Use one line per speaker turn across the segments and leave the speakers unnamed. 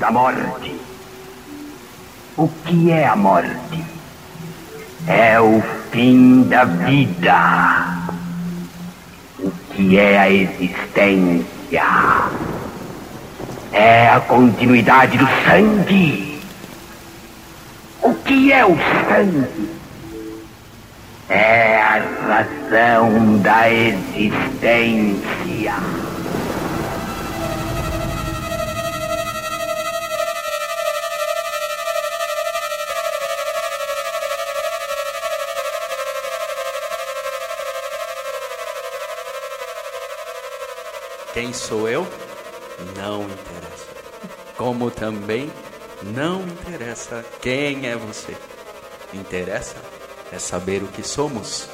Da morte. O que é a morte? É o fim da vida. O que é a existência? É a continuidade do sangue. O que é o sangue? É a razão da existência.
Quem sou eu? Não interessa. Como também não interessa quem é você. Interessa é saber o que somos: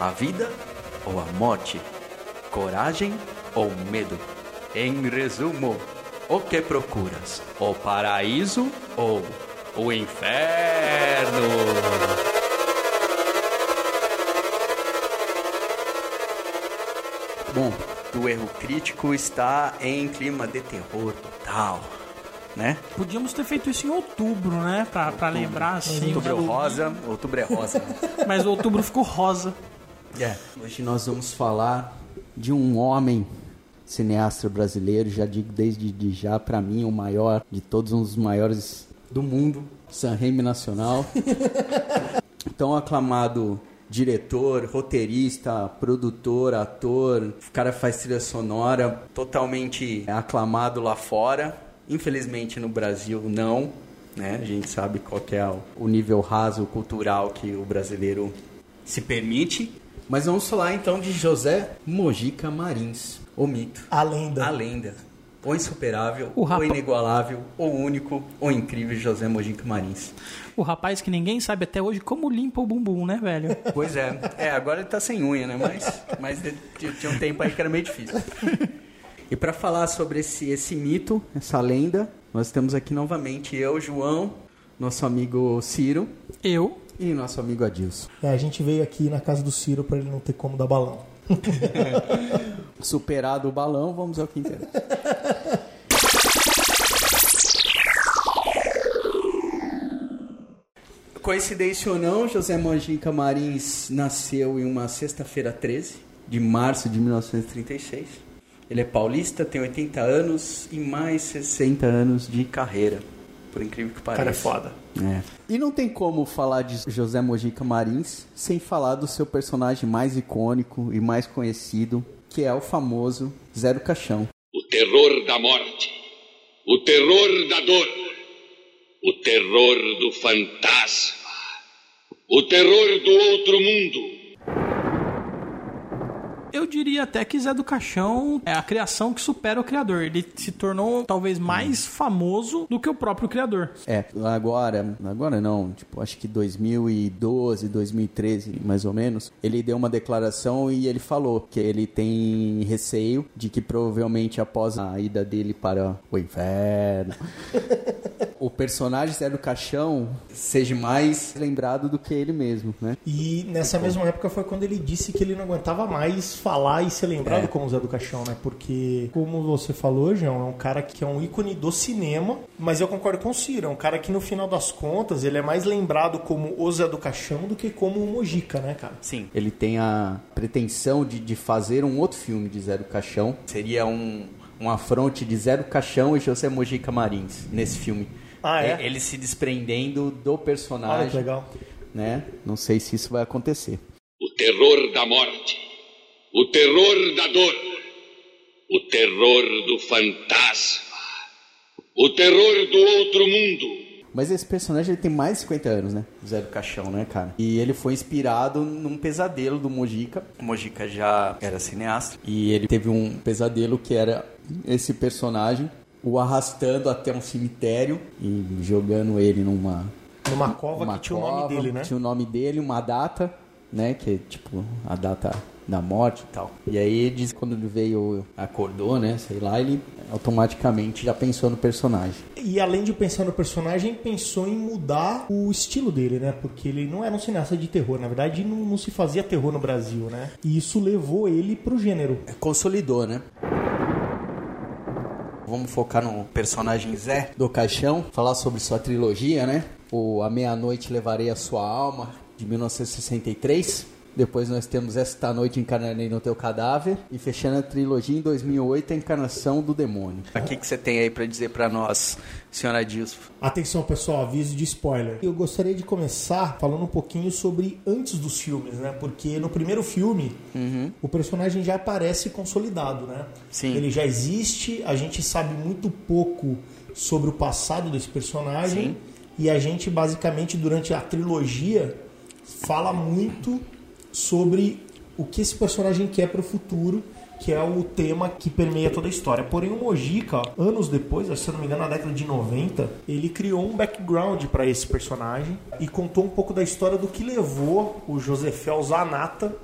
a vida ou a morte, coragem ou medo. Em resumo, o que procuras? O paraíso ou o inferno? Bom, o erro crítico está em clima de terror total, né?
Podíamos ter feito isso em outubro, né? Pra, pra lembrar assim.
Outubro é rosa, outubro é rosa.
Mas outubro ficou rosa.
É.
Hoje nós vamos falar de um homem cineasta brasileiro, já digo desde de já para mim o maior de todos um dos maiores do mundo, San Remi Nacional. Tão aclamado diretor, roteirista, produtor, ator, o cara faz trilha sonora, totalmente aclamado lá fora. Infelizmente no Brasil não, né? A gente sabe qual é o- o nível raso cultural que o brasileiro se permite. Mas vamos falar então de José Mojica Marins, o mito,
A lenda.
a lenda, o insuperável,
rapa-
inigualável, o único, o incrível José Mojica Marins.
O rapaz que ninguém sabe até hoje como limpa o bumbum, né, velho?
Pois é, é, agora ele tá sem unha, né? Mas, mas tinha um tempo aí que era meio difícil. E para falar sobre esse, esse mito, essa lenda, nós temos aqui novamente eu, João, nosso amigo Ciro
Eu.
e nosso amigo Adilson.
É, a gente veio aqui na casa do Ciro pra ele não ter como dar balão.
Superado o balão, vamos ao interessa. Coincidência ou não, José Mojica Marins nasceu em uma sexta-feira 13 de março de 1936. Ele é paulista, tem 80 anos e mais 60 anos de carreira, por incrível que pareça.
cara é foda.
É. E não tem como falar de José Mojica Marins sem falar do seu personagem mais icônico e mais conhecido, que é o famoso Zé do Caixão.
O terror da morte. O terror da dor. O terror do fantasma. O terror do outro mundo.
Eu diria até que Zé do Caixão é a criação que supera o criador. Ele se tornou talvez mais famoso do que o próprio criador.
É, agora, agora não, tipo, acho que 2012, 2013, mais ou menos, ele deu uma declaração e ele falou que ele tem receio de que provavelmente após a ida dele para o inferno, o personagem Zé do Caixão seja mais lembrado do que ele mesmo, né?
E nessa mesma época foi quando ele disse que ele não aguentava mais falar e ser lembrado
É.
como Zé do Caixão, né? Porque, como você falou, João, é um cara que é um ícone do cinema, mas eu concordo com o Ciro, é um cara que no final das contas ele é mais lembrado como o Zé do Caixão do que como o Mojica, né, cara?
Sim,
Ele tem a pretensão de, de fazer um outro filme de Zé do Caixão. Seria um, um afronte de Zé do Caixão e José Mojica Marins nesse filme.
Ah, é?
Ele se desprendendo do
Olha
personagem.
que legal.
né? Não sei se isso vai acontecer.
O terror da morte. O terror da dor. O terror do fantasma. O terror do outro mundo.
Mas esse personagem ele tem mais de 50 anos, né? O Zé do Caixão, né, cara? E ele foi inspirado num pesadelo do Mojica. O Mojica já era cineasta. E ele teve um pesadelo que era esse personagem o arrastando até um cemitério e jogando ele numa
Numa cova
uma
que tinha o
cova,
nome dele, né?
Tinha o nome dele, uma data, né? Que é tipo a data da morte e tal. E aí diz quando ele veio, acordou, né? Sei lá, ele automaticamente já pensou no personagem.
E além de pensar no personagem, pensou em mudar o estilo dele, né? Porque ele não era um cineasta de terror. Na verdade, não, não se fazia terror no Brasil, né? E isso levou ele pro gênero.
Consolidou, né? Vamos focar no personagem Zé do Caixão, falar sobre sua trilogia, né? O A Meia-Noite Levarei a Sua Alma, de 1963. Depois nós temos Esta Noite Encarnarei no Teu Cadáver. E fechando a trilogia em 2008, A Encarnação do Demônio. O que, que você tem aí pra dizer pra nós, senhora Dilson?
Atenção, pessoal, aviso de spoiler. Eu gostaria de começar falando um pouquinho sobre antes dos filmes, né? Porque no primeiro filme, o personagem já aparece consolidado, né?
Sim.
Ele já existe, a gente sabe muito pouco sobre o passado desse personagem.
Sim.
E a gente, basicamente, durante a trilogia, fala muito sobre o que esse personagem quer para o futuro, que é o tema que permeia toda a história. Porém, o Mojica, anos depois, se eu não me engano, na década de 90, ele criou um background para esse personagem e contou um pouco da história do que levou o Josefel Zanata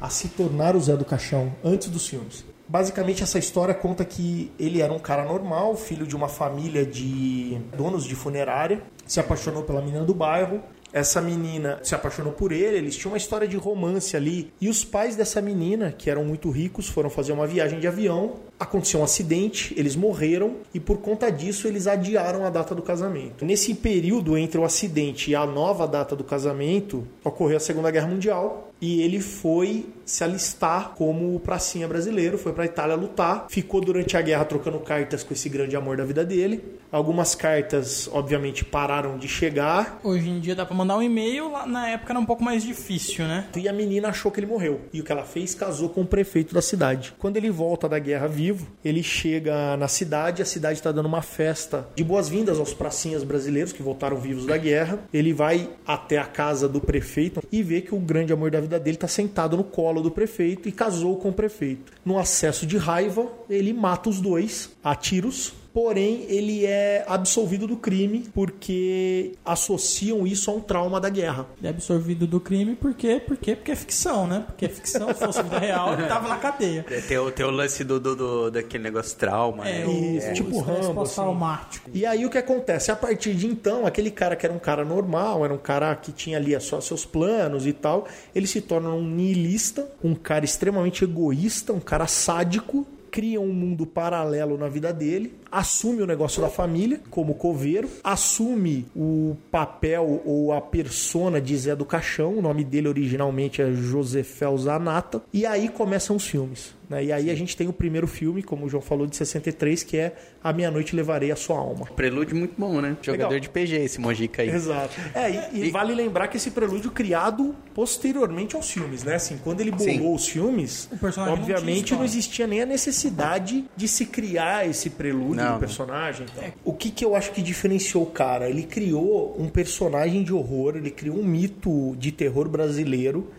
a se tornar o Zé do Caixão antes dos filmes. Basicamente, essa história conta que ele era um cara normal, filho de uma família de donos de funerária, se apaixonou pela menina do bairro. Essa menina se apaixonou por ele, eles tinham uma história de romance ali. E os pais dessa menina, que eram muito ricos, foram fazer uma viagem de avião. Aconteceu um acidente, eles morreram e por conta disso eles adiaram a data do casamento. Nesse período entre o acidente e a nova data do casamento, ocorreu a Segunda Guerra Mundial e ele foi se alistar como pracinha brasileiro, foi para a Itália lutar, ficou durante a guerra trocando cartas com esse grande amor da vida dele. Algumas cartas, obviamente, pararam de chegar
Hoje em dia dá pra mandar um e-mail, na época era um pouco mais difícil, né?
e a menina achou que ele morreu. E o que ela fez? Casou com o prefeito da cidade. Quando ele volta da guerra vivo, ele chega na cidade, a cidade está dando uma festa de boas-vindas aos pracinhas brasileiros que voltaram vivos da guerra. Ele vai até a casa do prefeito e vê que o grande amor da vida dele está sentado no colo do prefeito e casou com o prefeito. No acesso de raiva, ele mata os dois a tiros. Porém, ele é absolvido do crime porque associam isso a um trauma da guerra.
Ele é absorvido do crime, por quê? Por quê? Porque é ficção, né? Porque é ficção, se fosse vida real, ele tava na cadeia.
Tem o, tem o lance do, do, do- daquele negócio trauma,
É,
né?
o,
Isso,
o
tipo
estresse
Rambo,
pós-traumático.
E aí o que acontece? A partir de então, aquele cara que era um cara normal, era um cara que tinha ali só seus planos e tal, ele se torna um nihilista, um cara extremamente egoísta, um cara sádico, cria um mundo paralelo na vida dele, assume o negócio da família como coveiro, assume o papel ou a persona de Zé do Caixão, o nome dele originalmente é Josefel Zanata, e aí começam os filmes. Né? E aí a gente tem o primeiro filme, como o João falou, de 63, que é A Meia-Noite Levarei a Sua Alma.
Prelúdio muito bom, né? Jogador
Legal.
de PG esse Mojica aí.
Exato. É, e, e vale lembrar que esse prelúdio criado posteriormente aos filmes, né? Assim, quando ele bolou
Sim.
os filmes,
não
obviamente não,
história.
existia nem a necessidade de se criar esse prelúdio
Não,
do
não.
personagem. e tal. O que, que eu acho que diferenciou o cara? Ele criou um personagem de horror, ele criou um mito de terror brasileiro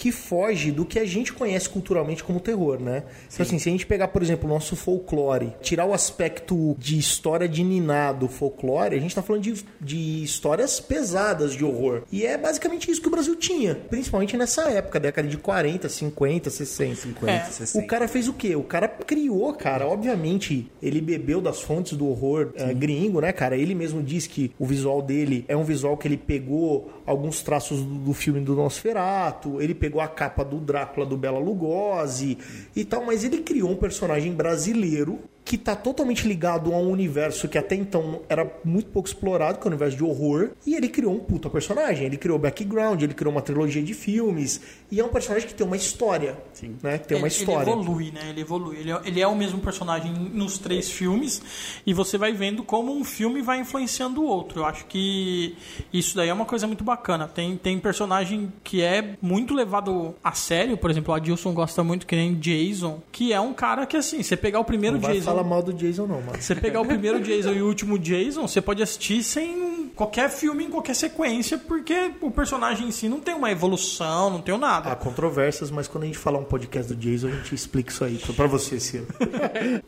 que foge do que a gente conhece culturalmente como terror, né? Então, assim, se a gente pegar, por exemplo, o nosso folclore, tirar o aspecto de história de niná do folclore, a gente tá falando de, de histórias pesadas de horror. E é basicamente isso que o Brasil tinha, principalmente nessa época, década de 40, 50, 60. 50.
É.
60.
O cara fez o quê? O cara criou, cara. Obviamente, ele bebeu das fontes do horror eh, gringo, né, cara? Ele mesmo diz que o visual dele é um visual que ele pegou alguns traços do, do filme do Nosferatu, ele pegou a capa do Drácula do Bela Lugosi e tal, mas ele criou um personagem brasileiro que tá totalmente ligado a um universo que até então era muito pouco explorado, que é o universo de horror, e ele criou um puta personagem, ele criou background, ele criou uma trilogia de filmes, e é um personagem que tem uma história, né? Que tem uma
ele,
história.
Ele evolui, né? Ele evolui. Ele é, ele é o mesmo personagem nos três filmes e você vai vendo como um filme vai influenciando o outro. Eu acho que isso daí é uma coisa muito bacana. Tem, tem personagem que é muito levado a sério, por exemplo, o Adilson gosta muito, que nem Jason, que é um cara que, assim, você pegar o primeiro Jason.
Falar mal do Jason, não, mano.
Você pegar o primeiro Jason e o último Jason, você pode assistir sem qualquer filme em qualquer sequência, porque o personagem em si não tem uma evolução, não tem nada.
Há controvérsias, mas quando a gente falar um podcast do Jason, a gente explica isso aí pra você, Ciro.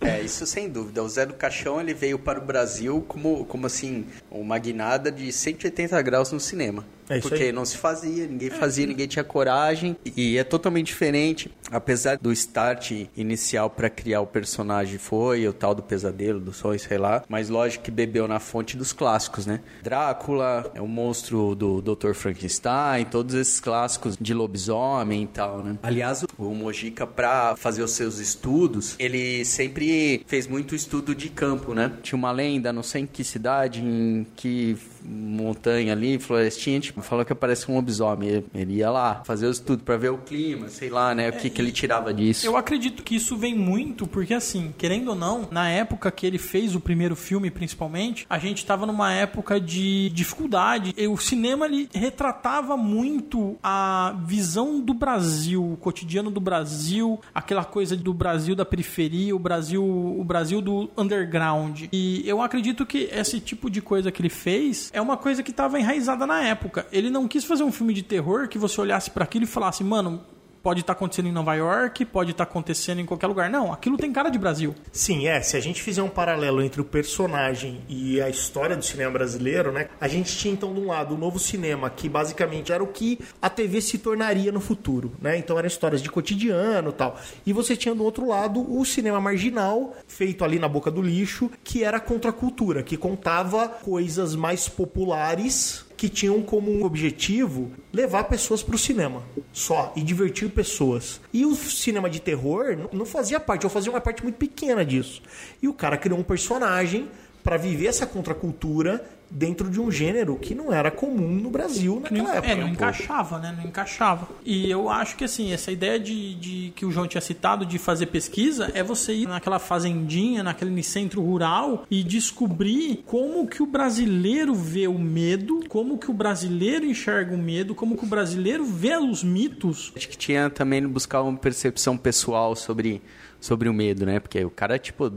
É, isso sem dúvida. O Zé do Caixão ele veio para o Brasil como, como assim, uma guinada de 180 graus no cinema.
É
Porque
aí.
não se fazia, ninguém fazia, ninguém tinha coragem. E é totalmente diferente. Apesar do start inicial para criar o personagem foi o tal do pesadelo, do sonho, sei lá. Mas lógico que bebeu na fonte dos clássicos, né? Drácula, é o monstro do Dr. Frankenstein, todos esses clássicos de lobisomem e tal, né? Aliás, o Mojica, para fazer os seus estudos, ele sempre fez muito estudo de campo, né? Tinha uma lenda, não sei em que cidade, em que montanha ali, florestinha, tipo, falou que aparece um lobisomem. Ele, ia lá fazer o estudo para ver o clima, sei lá, né? O que, que ele tirava disso.
Eu acredito que isso vem muito porque, assim, querendo ou não, na época que ele fez o primeiro filme, principalmente, a gente estava numa época de dificuldade. E o cinema ele retratava muito a visão do Brasil, o cotidiano do Brasil, aquela coisa do Brasil da periferia, o Brasil, o Brasil do underground. E eu acredito que esse tipo de coisa que ele fez é uma coisa que estava enraizada na época. Ele não quis fazer um filme de terror que você olhasse para aquilo e falasse, mano, pode estar acontecendo em Nova York, pode estar acontecendo em qualquer lugar. Não, aquilo tem cara de Brasil.
Sim, é. Se a gente fizer um paralelo entre o personagem e a história do cinema brasileiro, né? A gente tinha então de um lado o novo cinema, que basicamente era o que a TV se tornaria no futuro, né? Então eram histórias de cotidiano tal. E você tinha do outro lado o cinema marginal, feito ali na boca do lixo, que era a contracultura, que contava coisas mais populares que tinham como objetivo levar pessoas para o cinema só e divertir pessoas. E o cinema de terror não- fazia parte, ou fazia uma parte muito pequena disso. E o cara criou um personagem para viver essa contracultura dentro de um gênero que não era comum no Brasil
Não,
naquela época.
é, não
um pouco.
encaixava, né? Não encaixava. E eu acho que assim, essa ideia de, de que o João tinha citado de fazer pesquisa é você ir naquela fazendinha, naquele centro rural e descobrir como que o brasileiro vê o medo, como que o brasileiro enxerga o medo, como que o brasileiro vê os mitos.
Acho que tinha também buscar uma percepção pessoal sobre, sobre o medo, né? Porque o cara, tipo,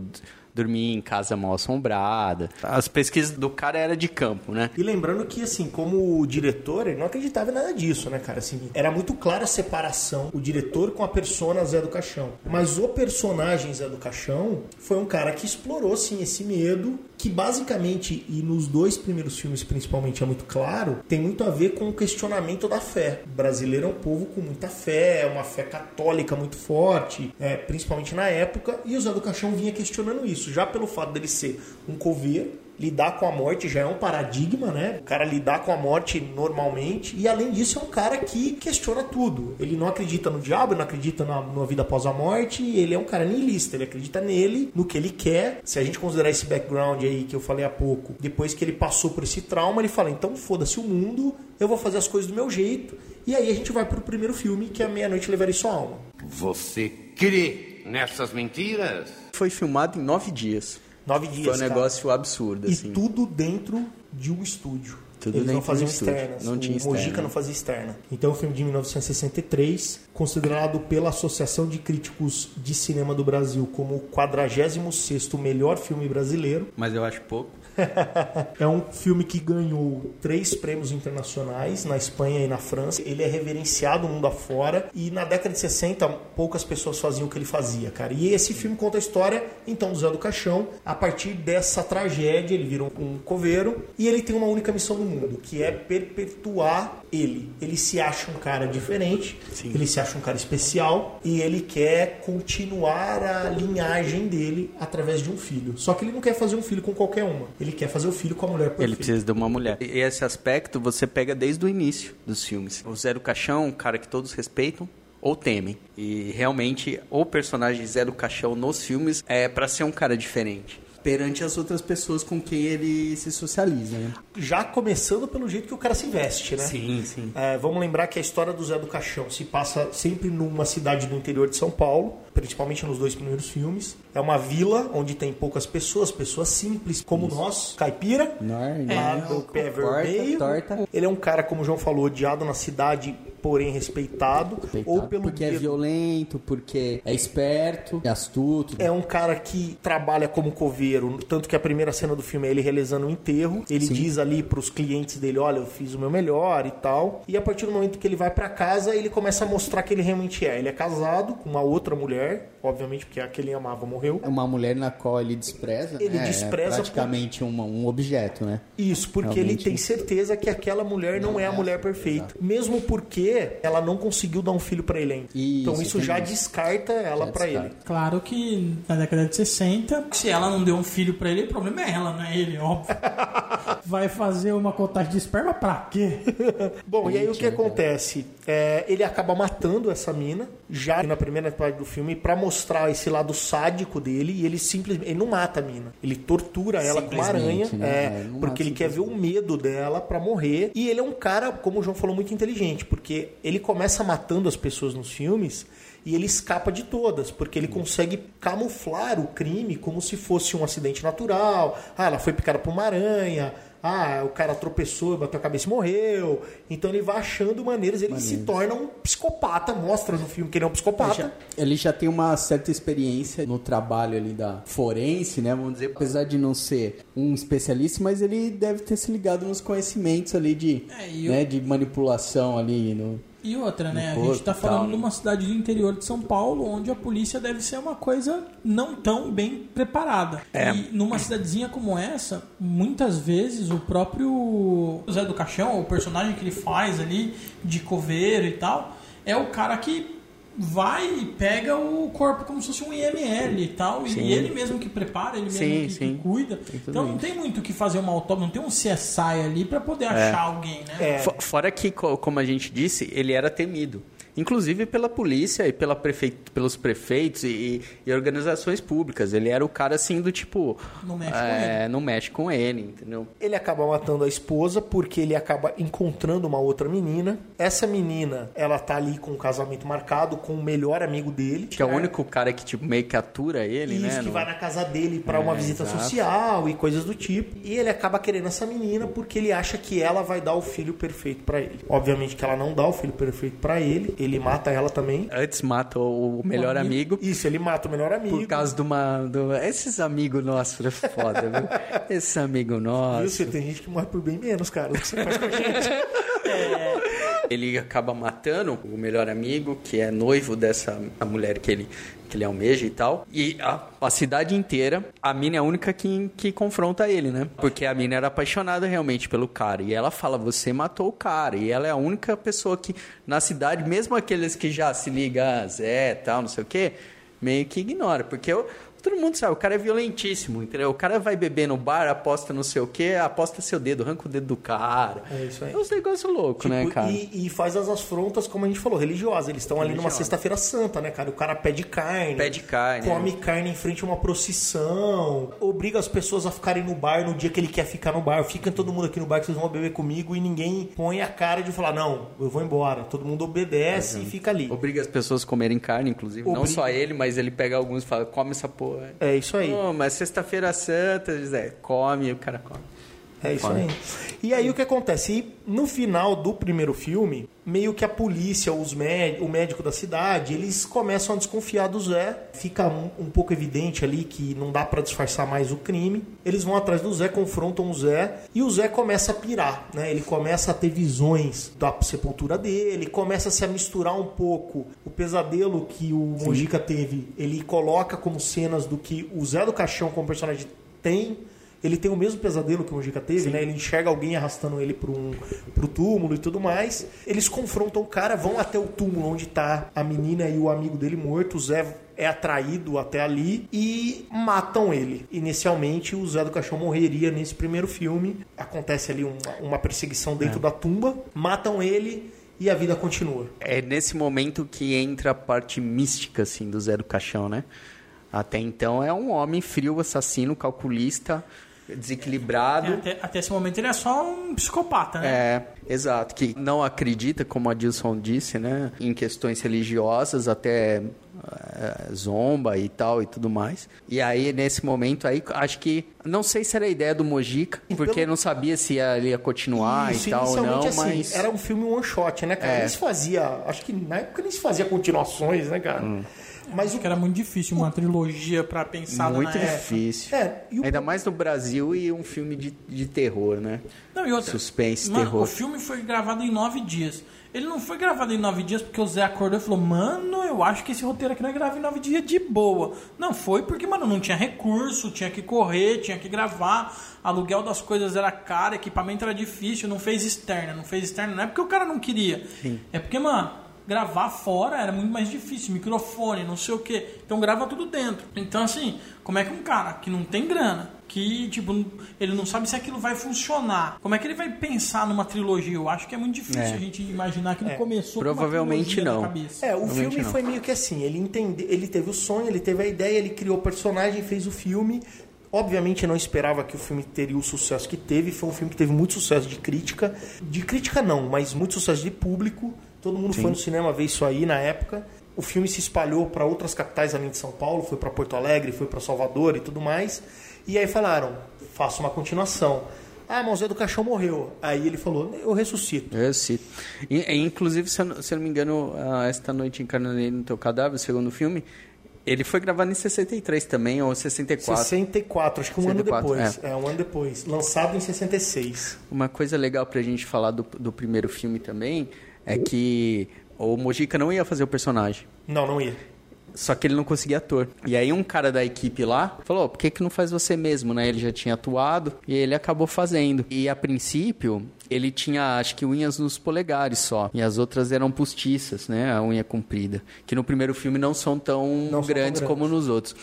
d- dormia em casa mal assombrada. As pesquisas do cara era de campo, né?
E lembrando que, assim, como diretor, ele não acreditava em nada disso, né, cara? Assim, era muito clara a separação, o diretor com a persona Zé do Caixão. Mas o personagem Zé do Caixão foi um cara que explorou, sim, esse medo, que basicamente, e nos dois primeiros filmes principalmente é muito claro, tem muito a ver com o questionamento da fé. O brasileiro é um povo com muita fé, é uma fé católica muito forte, é, principalmente na época, e o Zé do Caixão vinha questionando isso, já pelo fato dele ser um coveiro, lidar com a morte já é um paradigma, né? O cara lidar com a morte normalmente. E além disso, é um cara que questiona tudo. Ele não acredita no diabo, não acredita na, na vida após a morte. Ele é um cara niilista. Ele acredita nele, no que ele quer. Se a gente considerar esse background aí que eu falei há pouco, depois que ele passou por esse trauma, ele fala: então foda-se o mundo, eu vou fazer as coisas do meu jeito. E aí a gente vai pro primeiro filme, que é Meia-Noite Levarei Sua Alma.
Você crê nessas mentiras?
Foi filmado em nove dias.
Nove dias.
Foi um
cara.
negócio absurdo,
E
assim.
tudo dentro de um estúdio.
Tudo
Eles não
dentro
faziam
de um estúdio.
externas.
Não
o
tinha
Mojica
externa.
não fazia externa. Então, o filme de 1963, considerado pela Associação de Críticos de Cinema do Brasil como o 46º melhor filme brasileiro.
Mas eu acho pouco.
É um filme que ganhou três prêmios internacionais na Espanha e na França. Ele é reverenciado mundo afora. E na década de 60, poucas pessoas faziam o que ele fazia, cara. E esse filme conta a história, então, do Zé do Caixão. A partir dessa tragédia, ele vira um coveiro. E ele tem uma única missão no mundo, que é perpetuar ele. Ele se acha um cara diferente, ele se acha um cara especial. E ele quer continuar a linhagem dele através de um filho. Só que ele não quer fazer um filho com qualquer uma. Ele quer fazer o filho com a mulher perfeita.
Ele precisa de uma mulher. E esse aspecto você pega desde o início dos filmes. O Zé do Caixão, um cara que todos respeitam ou temem. E realmente o personagem Zé do Caixão nos filmes é pra ser um cara diferente.
Perante as outras pessoas com quem ele se socializa, né?
Já começando pelo jeito que o cara se veste, né?
Sim, sim.
É, vamos lembrar que a história do Zé do Caixão se passa sempre numa cidade do interior de São Paulo, principalmente nos dois primeiros filmes. É uma vila onde tem poucas pessoas, pessoas simples, como nós, caipira,
Nós,
lá
né?
do pé vermelho.
torta.
Ele é um cara, como o João falou, odiado na cidade porém respeitado, ou pelo
porque é
medo.
violento, porque é esperto, é astuto.
É um cara que trabalha como coveiro, tanto que a primeira cena do filme é ele realizando um enterro. Ele
Sim.
diz ali pros clientes dele: Olha, eu fiz o meu melhor e tal. E a partir do momento que ele vai pra casa, ele começa a mostrar que ele realmente é. Ele é casado com uma outra mulher, obviamente, porque a que ele amava morreu.
É uma mulher na qual ele despreza.
Ele
né?
despreza
É praticamente uma- um objeto, né?
Isso, porque
Realmente.
ele tem certeza que aquela mulher não, é a mulher perfeita. Mesmo porque ela não conseguiu dar um filho pra ele ainda.
Isso,
então isso já
isso.
descarta ela
descarta.
ele.
Claro que na década de 60, se ela não deu um filho pra ele, o problema é ela, não é ele, óbvio. Vai fazer uma contagem de esperma pra quê?
Bom, e aí o que
cara?
acontece? É, ele acaba matando essa mina, já na primeira parte do filme, pra mostrar esse lado sádico dele, e ele simplesmente. Ele não mata a mina. Ele tortura ela com uma aranha,
né?
é,
É,
porque ele quer ver o medo dela pra morrer. E ele é um cara, como o João falou, muito inteligente, porque ele começa matando as pessoas nos filmes. E ele escapa de todas, porque ele consegue camuflar o crime como se fosse um acidente natural. Ah, ela foi picada por uma aranha. Ah, o cara tropeçou, bateu a cabeça e morreu. Então ele vai achando maneiras, ele se torna um psicopata, mostra no filme que ele é um psicopata.
Ele já tem uma certa experiência no trabalho ali da forense, né? Vamos dizer, apesar de não ser um especialista, mas ele deve ter se ligado nos conhecimentos ali de,
É, e
né, de manipulação ali no.
E outra, né? A gente
corpo
tá
e
falando de uma cidade do interior de São Paulo, onde a polícia deve ser uma coisa não tão bem preparada. E numa cidadezinha como essa, muitas vezes o próprio Zé do Caixão, o personagem que ele faz ali, de coveiro e tal, é o cara que vai e pega o corpo como se fosse um IML e tal,
Sim.
e ele mesmo que prepara, ele mesmo
Sim,
que, que cuida. Então não tem muito o que fazer uma autópsia, não tem um CSI ali pra poder achar alguém, né?
É.
Fo- Fora que, co- como a gente disse, ele era temido. Inclusive pela polícia e pela prefeito, pelos prefeitos e, e organizações públicas. Ele era o cara assim do tipo.
Não mexe com
é, Não mexe com ele, entendeu?
Ele acaba matando a esposa porque ele acaba encontrando uma outra menina. Essa menina, ela tá ali com o casamento marcado com o melhor amigo dele.
Que é o único cara que tipo, meio que atura ele,
Isso,
né?
que
no-
vai na casa dele pra uma
É,
visita
exato.
social e coisas do tipo. E ele acaba querendo essa menina porque ele acha que ela vai dar o filho perfeito pra ele. Obviamente que ela não dá o filho perfeito pra ele, ele mata ela também.
Antes mata o melhor amigo.
Isso, ele mata o melhor amigo.
Por causa de uma. do- Esses amigos nossos é foda, viu? Esse amigo nosso.
Você tem gente que morre por bem menos, cara, do que você faz com a gente.
Ele acaba matando o melhor amigo, que é noivo dessa mulher que ele, que ele almeja e tal. E a, a cidade inteira, a mina é a única que, que confronta ele, né? Porque a mina era apaixonada realmente pelo cara. E ela fala: Você matou o cara. E ela é a única pessoa que, na cidade, mesmo aqueles que já se ligam, ah, Zé tal, não sei o quê, meio que ignora. Porque eu. Todo mundo sabe, o cara é violentíssimo, entendeu? O cara vai beber no bar, aposta não sei o quê, aposta seu dedo, arranca o dedo do cara.
É isso aí.
É uns negócios loucos, né,
Tipo,
cara?
E, e faz as afrontas, como a gente falou, religiosas. Eles estão ali numa sexta-feira santa, né, cara? O cara pede carne.
Pede carne,
Come
né?
carne em frente a uma procissão. Obriga as pessoas a ficarem no bar no dia que ele quer ficar no bar. Fica todo mundo aqui no bar que vocês vão beber comigo e ninguém põe a cara de falar, não, eu vou embora. Todo mundo obedece e fica ali.
Obriga as pessoas a comerem carne, inclusive. Não
Obriga.
só ele, mas ele pega alguns e fala, come essa porra.
É isso aí.
Não, mas sexta-feira santa, José, come, o cara come.
É isso
Foda.
aí. E aí o que acontece? E no final do primeiro filme, meio que a polícia, os méd o médico da cidade, eles começam a desconfiar do Zé. Fica um, um pouco evidente ali que não dá pra disfarçar mais o crime. Eles vão atrás do Zé, confrontam o Zé e o Zé começa a pirar, né? Ele começa a ter visões da sepultura dele, começa a se misturar um pouco o pesadelo que o Mojica teve. Ele coloca como cenas do que o Zé do Caixão como personagem tem ele tem o mesmo pesadelo que o Mujica teve, né? Ele enxerga alguém arrastando ele pro, um, pro túmulo e tudo mais. Eles confrontam o cara, vão até o túmulo onde tá a menina e o amigo dele morto. O Zé é atraído até ali e matam ele. Inicialmente, o Zé do Caixão morreria nesse primeiro filme. Acontece ali uma, uma perseguição dentro da tumba. Matam ele e a vida continua.
É nesse momento que entra a parte mística, assim, do Zé do Caixão, né? Até então é um homem frio, assassino, calculista, desequilibrado.
É, até, até esse momento ele é só um psicopata, né?
É, exato. Que não acredita, como a Dilson disse, né? Em questões religiosas, até é, zomba e tal e tudo mais. E aí, nesse momento aí, acho que... Não sei se era a ideia do Mojica, porque
pelo-
não sabia se ia- ele ia continuar
Isso,
e tal ou não,
assim,
mas...
era um filme one shot, né, cara?
É.
Nem se fazia, acho que na época nem se fazia continuações, né, cara?
Hum.
Mas o
Acho que era muito difícil uma trilogia pra pensar
Muito
na época.
difícil.
É, e o-
Ainda mais no Brasil e um filme de, de terror, né?
Não, e outra,
Suspense,
mano,
terror.
O filme foi gravado em nove dias. Ele não foi gravado em nove dias porque o Zé acordou e falou: Mano, eu acho que esse roteiro aqui não é gravado em nove dias de boa. Não, foi porque, mano, não tinha recurso, tinha que correr, tinha que gravar. Aluguel das coisas era caro, equipamento era difícil, não fez externa. Não fez externa não é porque o cara não queria. É porque, mano. Gravar fora era muito mais difícil, microfone, não sei o que. Então grava tudo dentro. Então, assim, como é que um cara que não tem grana, que, tipo, ele não sabe se aquilo vai funcionar. Como é que ele vai pensar numa trilogia? Eu acho que é muito difícil
É.
a gente imaginar que ele começou
Provavelmente
com uma trilogia
não.
na cabeça.
É, o filme
não.
foi meio que assim, ele entende, ele teve o sonho, ele teve a ideia, ele criou o personagem, fez o filme. Obviamente não esperava que o filme teria o sucesso que teve, foi um filme que teve muito sucesso de crítica. De crítica não, mas muito sucesso de público. Todo mundo foi no cinema ver isso aí na época. O filme se espalhou para outras capitais além de São Paulo, foi para Porto Alegre, foi para Salvador e tudo mais. E aí falaram, faça uma continuação. Ah, mas o Zé do Caixão morreu. Aí ele falou, eu ressuscito.
Eu cito. E- inclusive, se eu, não- se eu não me engano, Esta Noite Encarnarei no Teu Cadáver, o segundo filme, ele foi gravado em 63 também, ou 64.
64, acho que um
64,
ano depois. É. um ano depois. Lançado em 66.
Uma coisa legal pra gente falar do, do primeiro filme também é que o Mojica não ia fazer o personagem.
Não, não ia.
Só que ele não conseguia ator. E aí um cara da equipe lá falou, por que, que não faz você mesmo, né? Ele já tinha atuado e ele acabou fazendo. E a princípio, ele tinha, acho que unhas nos polegares só. E as outras eram postiças, né? A unha comprida. Que no primeiro filme não são tão
Não são tão
grandes
grandes.
como nos outros.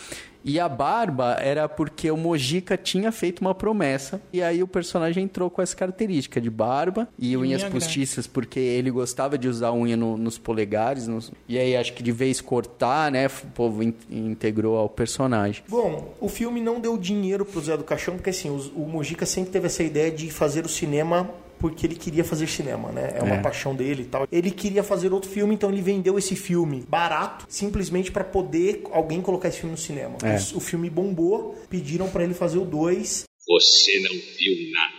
E a barba era porque o Mojica tinha feito uma promessa. E aí o personagem entrou com essa característica de barba e, unhas
unha
postiças, porque ele gostava de usar unha no- nos polegares. nos- E aí acho que de vez cortar, né? O povo in- integrou ao personagem.
Bom, o filme não deu dinheiro pro Zé do Caixão, porque assim, os- o Mojica sempre teve essa ideia de fazer o cinema porque ele queria fazer cinema, né? É uma
É.
paixão dele e tal. Ele queria fazer outro filme, então ele vendeu esse filme barato, simplesmente para poder alguém colocar esse filme no cinema.
É.
O filme bombou, pediram para ele fazer o 2.
Você não viu nada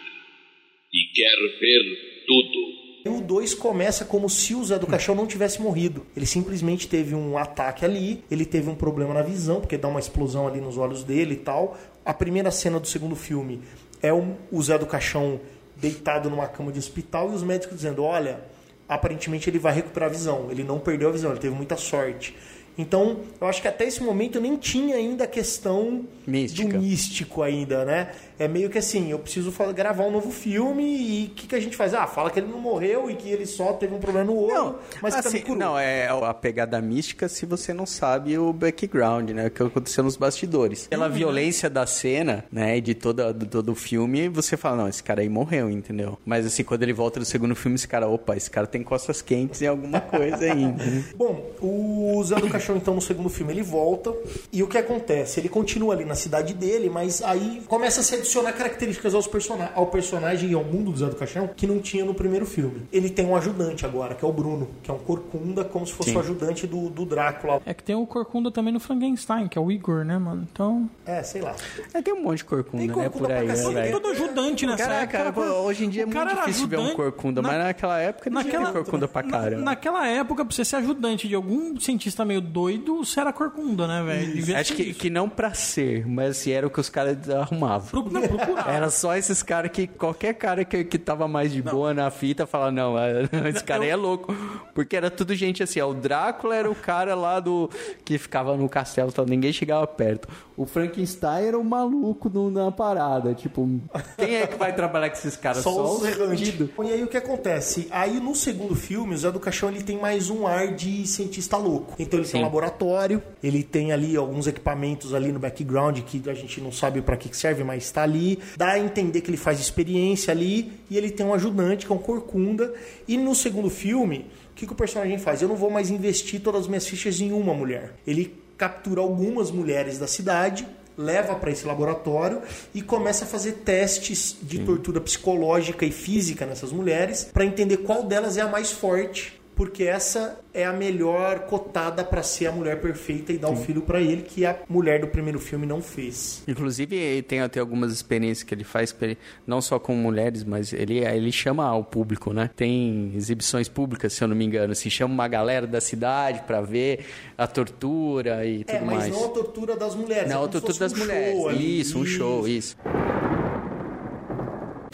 e quer ver tudo.
E o 2 começa como se o Zé do Caixão não tivesse morrido. Ele simplesmente teve um ataque ali, ele teve um problema na visão, porque dá uma explosão ali nos olhos dele e tal. A primeira cena do segundo filme é o o Zé do Caixão deitado numa cama de hospital e os médicos dizendo: olha, aparentemente ele vai recuperar a visão. Ele não perdeu a visão, ele teve muita sorte. Então, eu acho que até esse momento nem tinha ainda a questão
Mística.
do místico ainda, né? É meio que assim, eu preciso gravar um novo filme e o que, que a gente faz? Ah, fala que ele não morreu e que ele só teve um problema no olho, mas que
assim,
também curou.
não, é a pegada mística se você não sabe o background, né? O que aconteceu nos bastidores. Pela violência da cena, né? E de toda, do, todo o filme, você fala, não, esse cara aí morreu, entendeu? Mas assim, quando ele volta no segundo filme, esse cara, opa, esse cara tem costas quentes e alguma coisa ainda.
Bom, o Zé do Caixão, então, no segundo filme, ele volta. E o que acontece? Ele continua ali na cidade dele, mas aí começa a se adicionar características aos persona ao personagem e ao mundo do Zé do Caixão que não tinha no primeiro filme. Ele tem um ajudante agora, que é o Bruno, que é um corcunda, como se fosse
Sim.
o ajudante do, do Drácula.
É que tem o Corcunda também no Frankenstein, que é o Igor, né, mano? Então.
É, sei lá.
É, tem um monte de corcunda,
Tem
né?
corcunda
Por aí, né,
cacete.
velho?
Todo ajudante nessa
Caraca,
época. era-
hoje em dia é muito
cara
difícil ver um corcunda,
na-
mas naquela época ele
Naquela,
tinha corcunda pra
na-
caramba.
naquela época, pra você ser ajudante de algum cientista meio doido, você era corcunda, né, velho?
Acho que, que não pra ser, mas assim, era o que os caras arrumavam.
Pro- não, procurar.
Era só esses caras que qualquer cara que, que tava mais de boa na fita falava, não, é- esse cara aí é louco. Porque era tudo gente assim, ó, o Drácula era o cara lá do. que ficava no castelo, tal, ninguém chegava perto. O Frankenstein era o maluco no- na parada. Tipo, quem é que vai trabalhar com esses caras?
Só, os errantes.
fudido.
E aí o que acontece? Aí no segundo filme, o Zé do Caixão ele tem mais um ar de cientista louco. Então ele tem um laboratório, ele tem ali alguns equipamentos ali no background que a gente não sabe para que que serve, mas está ali. Dá a entender que ele faz experiência ali e ele tem um ajudante que é um corcunda. E no segundo filme, o que, que o personagem faz? Eu não vou mais investir todas as minhas fichas em uma mulher. Ele captura algumas mulheres da cidade leva para esse laboratório e começa a fazer testes de tortura psicológica e física nessas mulheres para entender qual delas é a mais forte porque essa é a melhor cotada para ser a mulher perfeita e dar o filho para ele, que a mulher do primeiro filme não fez.
Inclusive, tem até algumas experiências que ele faz, ele- não só com mulheres, mas ele, ele chama ao público, né? Tem exibições públicas, se eu não me engano. Se chama uma galera da cidade pra ver a tortura e tudo
É, mas
mais.
não a tortura das mulheres. é
Não,
como
a tortura das
um
mulheres.
show ali.
Isso, um show, isso.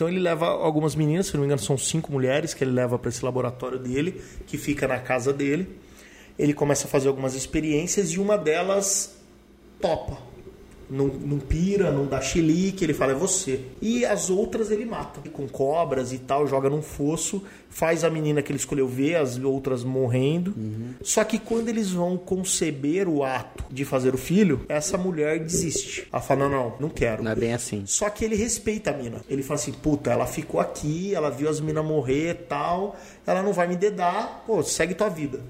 Então ele leva algumas meninas, se não me engano, são cinco mulheres que ele leva para esse laboratório dele, que fica na casa dele. Ele começa a fazer algumas experiências e uma delas topa. Não, não pira, não dá chilique, ele fala, é você. E as outras ele mata. Com cobras e tal, joga num fosso, faz a menina que ele escolheu ver, as outras morrendo. Só que quando eles vão conceber o ato de fazer o filho, essa mulher desiste. Ela fala, não, não, não quero.
Não é bem assim.
Só que ele respeita a mina. Ele fala assim, puta, ela ficou aqui, ela viu as minas morrer e tal, ela não vai me dedar, pô, segue tua vida.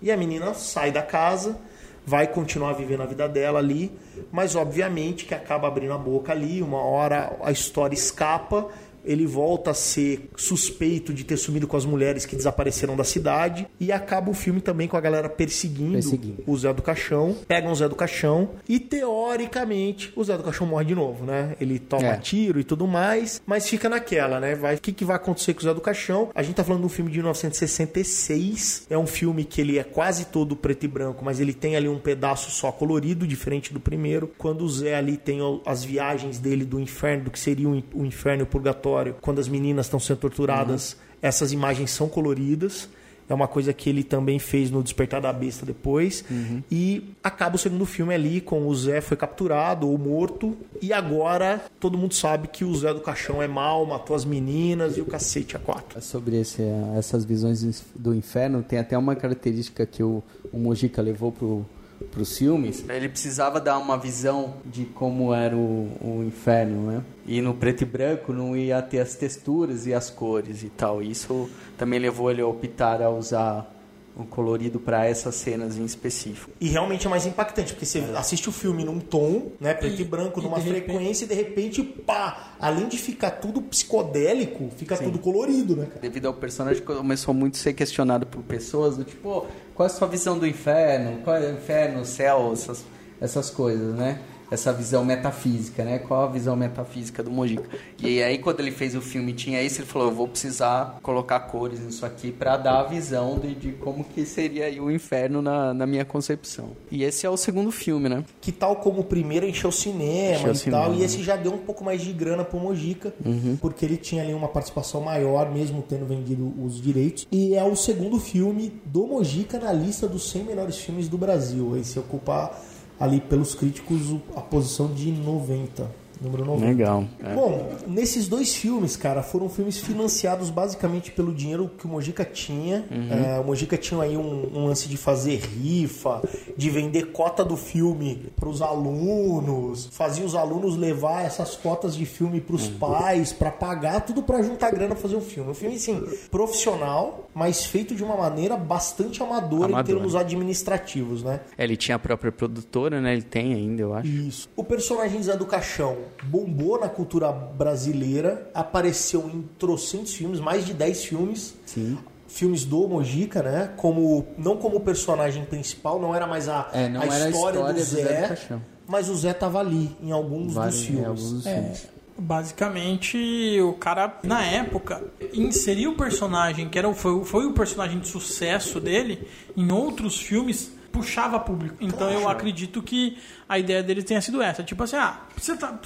E a menina sai da casa, vai continuar vivendo a vida dela ali, mas obviamente que acaba abrindo a boca ali, uma hora a história escapa, ele volta a ser suspeito de ter sumido com as mulheres que desapareceram da cidade e acaba o filme também com a galera perseguindo,
Perseguindo.
o Zé do Caixão, pegam o Zé do Caixão e teoricamente o Zé do Caixão morre de novo, né? Ele toma
É.
tiro e tudo mais, mas fica naquela, né? Vai, o que, que vai acontecer com o Zé do Caixão? A gente tá falando de um filme de 1966, é um filme que ele é quase todo preto e branco, mas ele tem ali um pedaço só colorido, diferente do primeiro. Quando o Zé ali tem as viagens dele do inferno, do que seria o inferno e o purgatório, quando as meninas estão sendo torturadas, essas imagens são coloridas. É uma coisa que ele também fez no Despertar da Besta depois. E acaba o segundo filme ali com o Zé foi capturado ou morto. E agora todo mundo sabe que o Zé do Caixão é mal, matou as meninas e o cacete a quatro.
Sobre esse, essas visões do inferno, tem até uma característica que o, o Mojica levou pro, pros filmes. Ele precisava dar uma visão de como era o, o inferno, né? E no preto e branco não ia ter as texturas e as cores e tal. Isso também levou ele a optar a usar o colorido para essas cenas em específico.
E realmente é mais impactante, porque você assiste o filme num tom, né, preto e,
E-
branco,
e
numa
de repente-
frequência, e de repente, pá, além de ficar tudo psicodélico, fica tudo colorido, né, cara?
Devido ao personagem, começou muito a ser questionado por pessoas do tipo, "Pô, qual é a sua visão do inferno? Qual é o inferno, o céu, essas, essas coisas, né? Essa visão metafísica, né? Qual a visão metafísica do Mojica? E aí, quando ele fez o filme tinha isso, ele falou: Eu vou precisar colocar cores nisso aqui para dar a visão de, de como que seria aí o inferno na, na minha concepção. E esse é o segundo filme, né?
Que tal como o primeiro encheu o cinema
Encheu o
e
cinema,
tal, e esse já deu um pouco mais de grana pro Mojica, porque ele tinha ali uma participação maior, mesmo tendo vendido os direitos. E é o segundo filme do Mojica na lista dos 100 melhores filmes do Brasil. Esse ocupa ali pelos críticos a posição de 90, número 90.
Legal. É.
Bom, nesses dois filmes, cara, foram filmes financiados basicamente pelo dinheiro que o Mojica tinha. É, o Mojica tinha aí um, um lance de fazer rifa, de vender cota do filme para os alunos, fazia os alunos levar essas cotas de filme para os pais, para pagar, tudo para juntar grana pra fazer um filme. Um filme, assim, profissional, mas feito de uma maneira bastante amadora, em termos administrativos, né?
Ele tinha a própria produtora, né? Ele tem ainda, eu acho.
Isso. O personagem Zé do Caixão bombou na cultura brasileira, apareceu em trocentos filmes, mais de 10 filmes.
Sim.
Filmes do Mojica, né? Como, não como personagem principal, não era mais a,
É, não
a
era a
história,
história
do,
do
Zé,
Zé do Caixão.
mas o Zé tava ali em alguns
Vários-
dos
é,
filmes.
alguns dos filmes.
Basicamente, o cara, na época, inseriu o personagem, que era, foi, foi o personagem de sucesso dele, em outros filmes, puxava público. Então eu acredito que a ideia dele tenha sido essa. Tipo assim, ah, precisa, tá-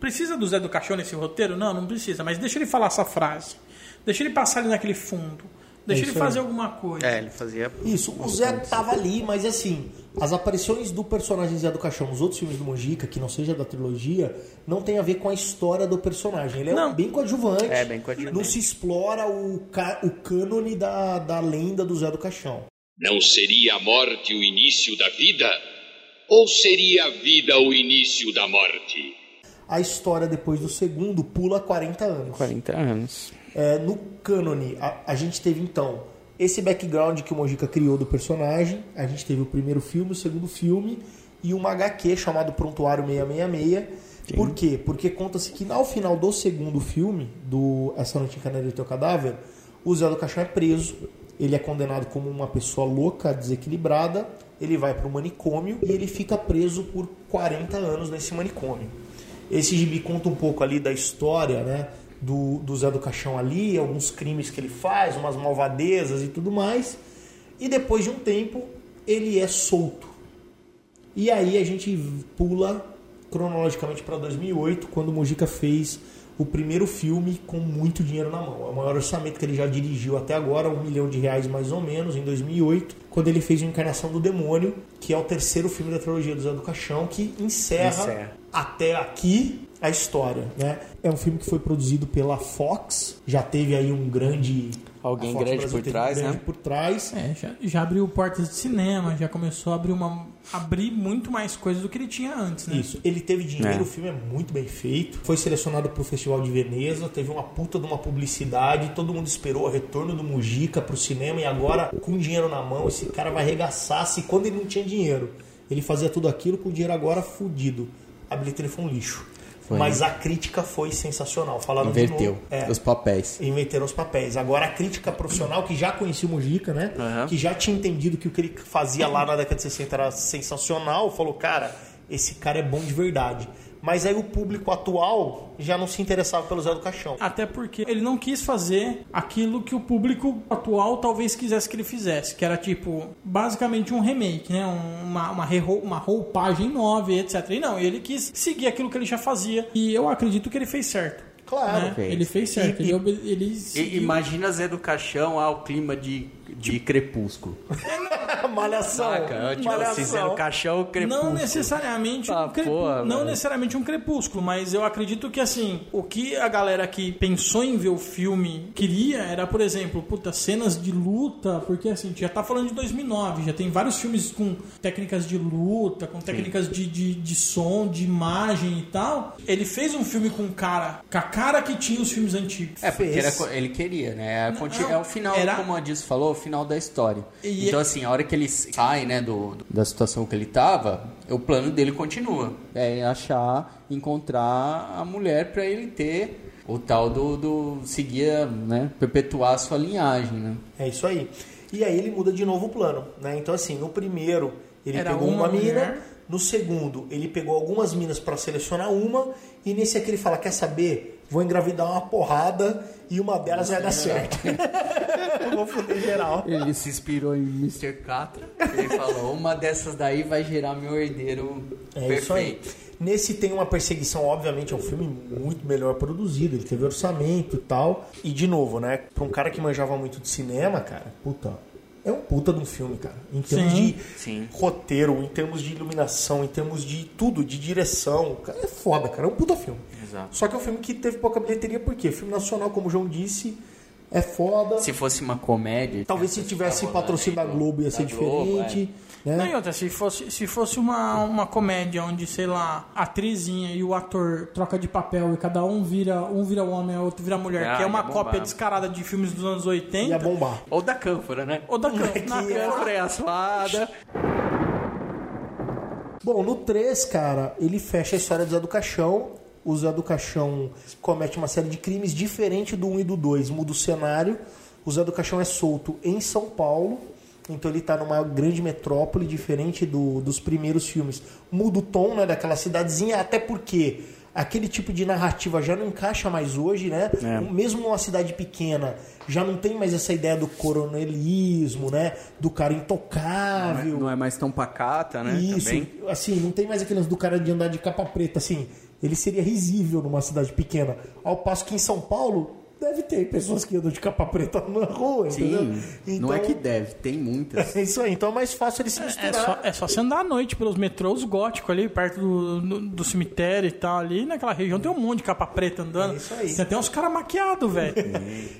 precisa do Zé do Caixão nesse roteiro? Não, não precisa, mas deixa ele falar essa frase. Deixa ele passar ali naquele fundo. Deixa ele
isso aí.
fazer alguma coisa.
É, ele fazia.
Isso, o Zé tava ali, mas assim, as aparições do personagem Zé do Caixão nos outros filmes do Mojica, que não seja da trilogia, não tem a ver com a história do personagem. Ele é
Não.
bem coadjuvante.
É, bem coadjuvante.
Não se explora o, ca- o cânone da, da lenda do Zé do Caixão.
Não seria a morte o início da vida? Ou seria a vida o início da morte?
A história depois do segundo pula 40 anos.
40 anos.
É, no cânone, a, a gente teve então esse background que o Mojica criou do personagem. A gente teve o primeiro filme, o segundo filme. e uma HQ chamado Prontuário 666. Por quê? Porque conta-se que ao final do segundo filme, do Essa Noite em Canela e Teu Cadáver, o Zé do Caixão é preso. Ele é condenado como uma pessoa louca, desequilibrada. Ele vai para o manicômio e ele fica preso por 40 anos nesse manicômio. Esse gibi conta um pouco ali da história, né? Do, do Zé do Caixão ali, alguns crimes que ele faz, umas malvadezas e tudo mais. E depois de um tempo, ele é solto. E aí a gente pula cronologicamente para 2008, quando o Mujica fez o primeiro filme com muito dinheiro na mão. É o maior orçamento que ele já dirigiu até agora, um milhão de reais mais ou menos, em 2008, quando ele fez o Encarnação do Demônio, que é o terceiro filme da trilogia do Zé do Caixão, que encerra,
Encerra.
até aqui a história. Né? É um filme que foi produzido pela Fox, já teve aí um grande...
Alguém grande por trás,
um grande
né?
por trás.
É, já, já abriu portas de cinema, já começou a abrir uma abrir muito mais coisas do que ele tinha antes, né?
Isso, ele teve dinheiro,
É.
o filme é muito bem feito. Foi selecionado para o Festival de Veneza, teve uma puta de uma publicidade, todo mundo esperou o retorno do Mujica pro cinema e agora, com dinheiro na mão, esse cara vai arregaçar se quando ele não tinha dinheiro. Ele fazia tudo aquilo com dinheiro agora fudido. A bilheteria foi um lixo.
Foi.
Mas a crítica foi sensacional. Falaram de
Inverteu
novo. É,
os papéis.
inverteram os papéis. Agora a crítica profissional, que já conhecia o Mujica, né?
Aham.
Que já tinha entendido que o que ele fazia lá na década de 60 era sensacional, falou, cara, esse cara é bom de verdade. Mas aí o público atual já não se interessava pelo Zé do Caixão.
Até porque ele não quis fazer aquilo que o público atual talvez quisesse que ele fizesse, que era tipo, basicamente um remake, né? Um- Uma, uma, uma roupagem nova, e etc. E não, ele quis seguir aquilo que ele já fazia. E eu acredito que ele fez certo.
Claro.
né?
fez.
Ele fez certo.
E-
ele, ele
E, imagina Zé do Caixão ao clima de, de crepúsculo.
Malhação.
Saca? Tipo, se Zé do Caixão, crepúsculo.
Não necessariamente,
Ah,
um
porra,
não
velho.
necessariamente um crepúsculo, mas eu acredito que assim, o que a galera que pensou em ver o filme queria era, por exemplo, puta, cenas de luta, porque assim, já tá falando de 2009, já tem vários filmes com técnicas de luta, com técnicas de, de, de som, de imagem e tal. Ele fez um filme com cara, com a cara que tinha os filmes antigos.
É, porque era ele queria, né? É,
Não,
é o final,
era-
como a Diz falou, final da história.
E-
então, assim, a hora que ele sai, né, do, do- da situação que ele tava, o plano dele continua.
É achar, encontrar a mulher pra ele ter
O tal do, do seguir, né, perpetuar a sua linhagem, né?
É isso aí. E aí ele muda de novo o plano, né? Então assim, no primeiro ele
Era
pegou
uma
uma, mina,
mulher.
no segundo ele pegou algumas minas para selecionar uma e nesse aqui ele fala, quer saber? Vou engravidar uma porrada e uma delas vai dar certo. Eu vou foder geral.
Ele se inspirou em Mr. Catra.
Ele falou, uma dessas daí vai gerar meu herdeiro
É isso aí.
perfeito.
Nesse tem uma perseguição, obviamente, é um filme muito melhor produzido, ele teve orçamento e tal. E de novo, né? Pra um cara que manjava muito de cinema, cara, puta. É um puta de um filme, cara. Em termos
Sim.
de
Sim.
roteiro, em termos de iluminação, em termos de tudo, de direção. Cara, é foda, cara. É um puta filme.
Exato.
Só que é um filme que teve pouca bilheteria, por quê? Filme nacional, como o João disse, é foda.
Se fosse uma comédia...
Talvez se tivesse
Tá
patrocínio da Globo ia
da
ser
Globo,
diferente.
Não,
Né?
e outra, se fosse, se fosse uma, uma comédia onde, sei lá, a atrizinha e o ator troca de papel e cada um vira um vira homem, o outro vira mulher,
Ah,
que é uma cópia descarada de filmes dos anos 80.
Ia bombar.
Ou da Cânfora, né?
Ou da
Moleque,
na
é.
Cânfora.
é.
Bom, no 3, cara, ele fecha a história do Zé do Caixão. O Zé do Caixão comete uma série de crimes diferente do 1 e do 2. Muda o cenário. O Zé do Caixão é solto em São Paulo. Então ele está numa grande metrópole, diferente do- dos primeiros filmes. Muda o tom né, daquela cidadezinha, até porque aquele tipo de narrativa já não encaixa mais hoje, né? Mesmo numa cidade pequena, já não tem mais essa ideia do coronelismo, né? Do cara intocável.
Não é mais tão pacata, né?
Isso,
Também.
assim, não tem mais aqueles do cara de andar de capa preta, assim. Ele seria risível numa cidade pequena. Ao passo que em São Paulo, deve ter pessoas que andam de capa preta na rua, entendeu?
Sim, não é que deve, tem muitas.
É isso aí, então é mais fácil ele se
É
misturar.
só, é só você andar à noite pelos metrôs góticos ali, perto do, do, do cemitério e tal. Ali naquela região tem um monte de capa preta andando.
É isso aí.
Tem até uns caras maquiados, velho.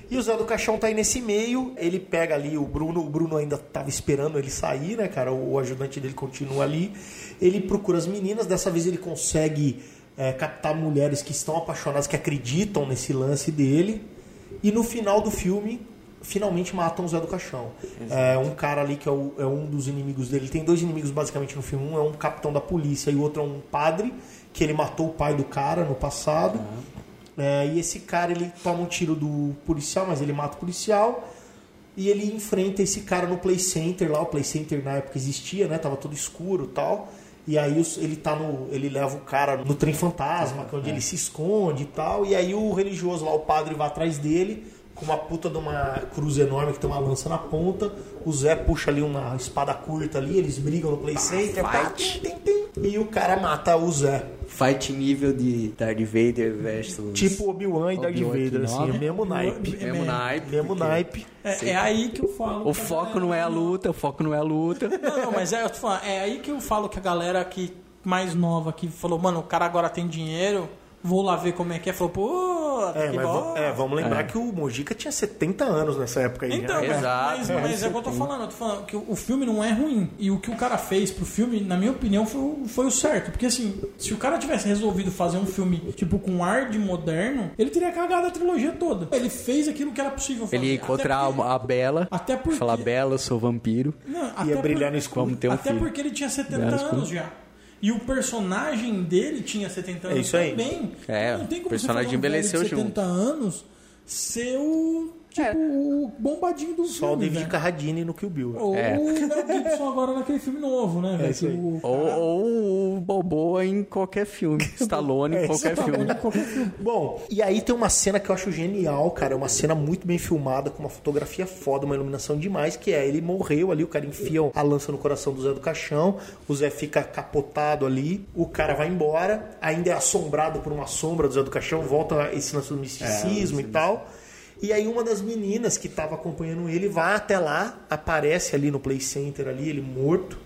E o Zé do Caixão tá aí nesse meio, ele pega ali o Bruno, o Bruno ainda tava esperando ele sair, né, cara? O, o ajudante dele continua ali. Ele procura as meninas, dessa vez ele consegue é, captar mulheres que estão apaixonadas, que acreditam nesse lance dele. E no final do filme, finalmente matam o Zé do Caixão. É um cara ali que é, o- é um dos inimigos dele. Ele tem dois inimigos basicamente no filme. Um é um capitão da polícia e o outro é um padre, que ele matou o pai do cara no passado. É, e esse cara ele toma um tiro do policial, mas ele mata o policial. E ele enfrenta esse cara no Play Center lá. O Play Center na época existia, né? Tava todo escuro e tal. E aí ele tá no. Ele leva o cara no trem fantasma, que é onde ele se esconde e tal. E aí o religioso lá, o padre, vai atrás dele com uma puta de uma cruz enorme que tem uma lança na ponta. O Zé puxa ali uma espada curta ali, eles brigam no Play Center. pá, tim, tim, tim, e o cara mata o Zé.
Fight nível de Darth Vader versus.
Tipo Obi-Wan e Darth Vader, assim, o mesmo naipe.
mesmo naipe.
Mesmo naipe.
É, é aí que eu falo.
O foco
galera-
não é a luta, o foco não é a luta.
Não, não, mas é, eu tô falando, é aí que eu falo que a galera que mais nova que falou, mano, o cara agora tem dinheiro, vou lá ver como é que é. Falou, pô,
É,
que bom.
é, vamos lembrar que o Mojica tinha 70 anos nessa época aí.
Então,
né?
mas,
Exato.
mas, mas é o que eu tô falando. Eu tô falando que o filme não é ruim. E o que o cara fez pro filme, na minha opinião, foi, o- foi o certo. Porque assim, se o cara tivesse resolvido fazer um filme, tipo, com ar de moderno, ele teria cagado a trilogia toda. Ele fez aquilo que era possível fazer.
Ele ia encontrar
porque-
a, Bela.
Até porque-
Falar Bela, eu sou vampiro.
Não,
Ia
até
brilhar
por-
no escuro.
Vamos ter um
Até
filho.
porque ele tinha 70
Brilhar no escuro.
anos já. E o personagem dele tinha 70 anos
É isso aí.
também.
É,
não tem como
o personagem
você fazer um
envelheceu
de 70 anos ser o, tipo, o bombadinho do
Só o
filme,
David
velho.
Carradine no Kill Bill.
Ou
É.
o Mel Gibson agora naquele filme novo, né. Que o-
Ou, ou o Balboa em qualquer filme. Stallone
É,
em qualquer
Tá bom,
filme.
né? Qualquer filme.
Bom, e aí tem uma cena que eu acho genial, cara. É uma cena muito bem filmada, com uma fotografia foda, uma iluminação demais, que é ele morreu ali, o cara enfia a lança no coração do Zé do Caixão, o Zé fica capotado ali, o cara vai embora, ainda é assombrado por uma sombra do Zé do Caixão, volta esse lance do misticismo e tal. E aí uma das meninas que estava acompanhando ele vai até lá, aparece ali no play center ali, ele morto,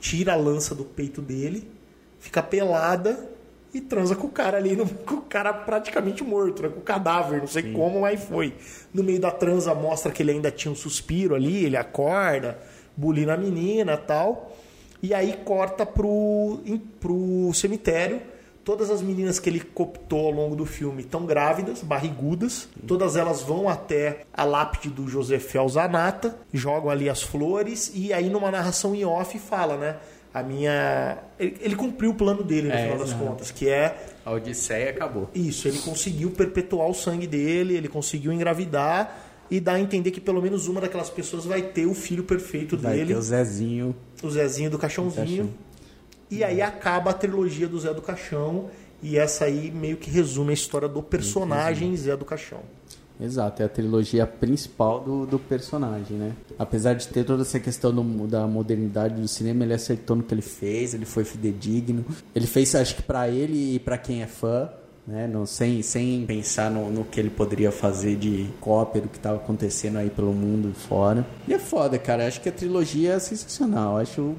tira a lança do peito dele, fica pelada e transa com o cara ali, no- com o cara praticamente morto, né? com o cadáver, não sei como, mas foi. No meio da transa mostra que ele ainda tinha um suspiro ali, ele acorda, bulina a menina tal. E aí corta pro, pro cemitério. Todas as meninas que ele cooptou ao longo do filme estão grávidas, barrigudas. Todas elas vão até a lápide do José Zanata, jogam ali as flores e aí numa narração em off fala, né? A minha. Ele, ele cumpriu o plano dele no
É,
final das contas, que é
A Odisseia acabou.
isso, ele conseguiu perpetuar o sangue dele, ele conseguiu engravidar e dar a entender que pelo menos uma daquelas pessoas vai ter o filho perfeito
Vai
dele,
ter o Zezinho.
o Zezinho do Caixãozinho. E aí acaba a trilogia do Zé do Caixão e essa aí meio que resume a história do personagem Zé do Caixão.
Exato, é a trilogia principal do, do personagem, né? Apesar de ter toda essa questão do- da modernidade do cinema, ele acertou no que ele fez, ele foi fidedigno. Ele fez, acho que pra ele e pra quem é fã, né? Não, sem, sem pensar no, no que ele poderia fazer de cópia do que tava acontecendo aí pelo mundo fora. E é foda, cara. Acho que a trilogia é sensacional. Acho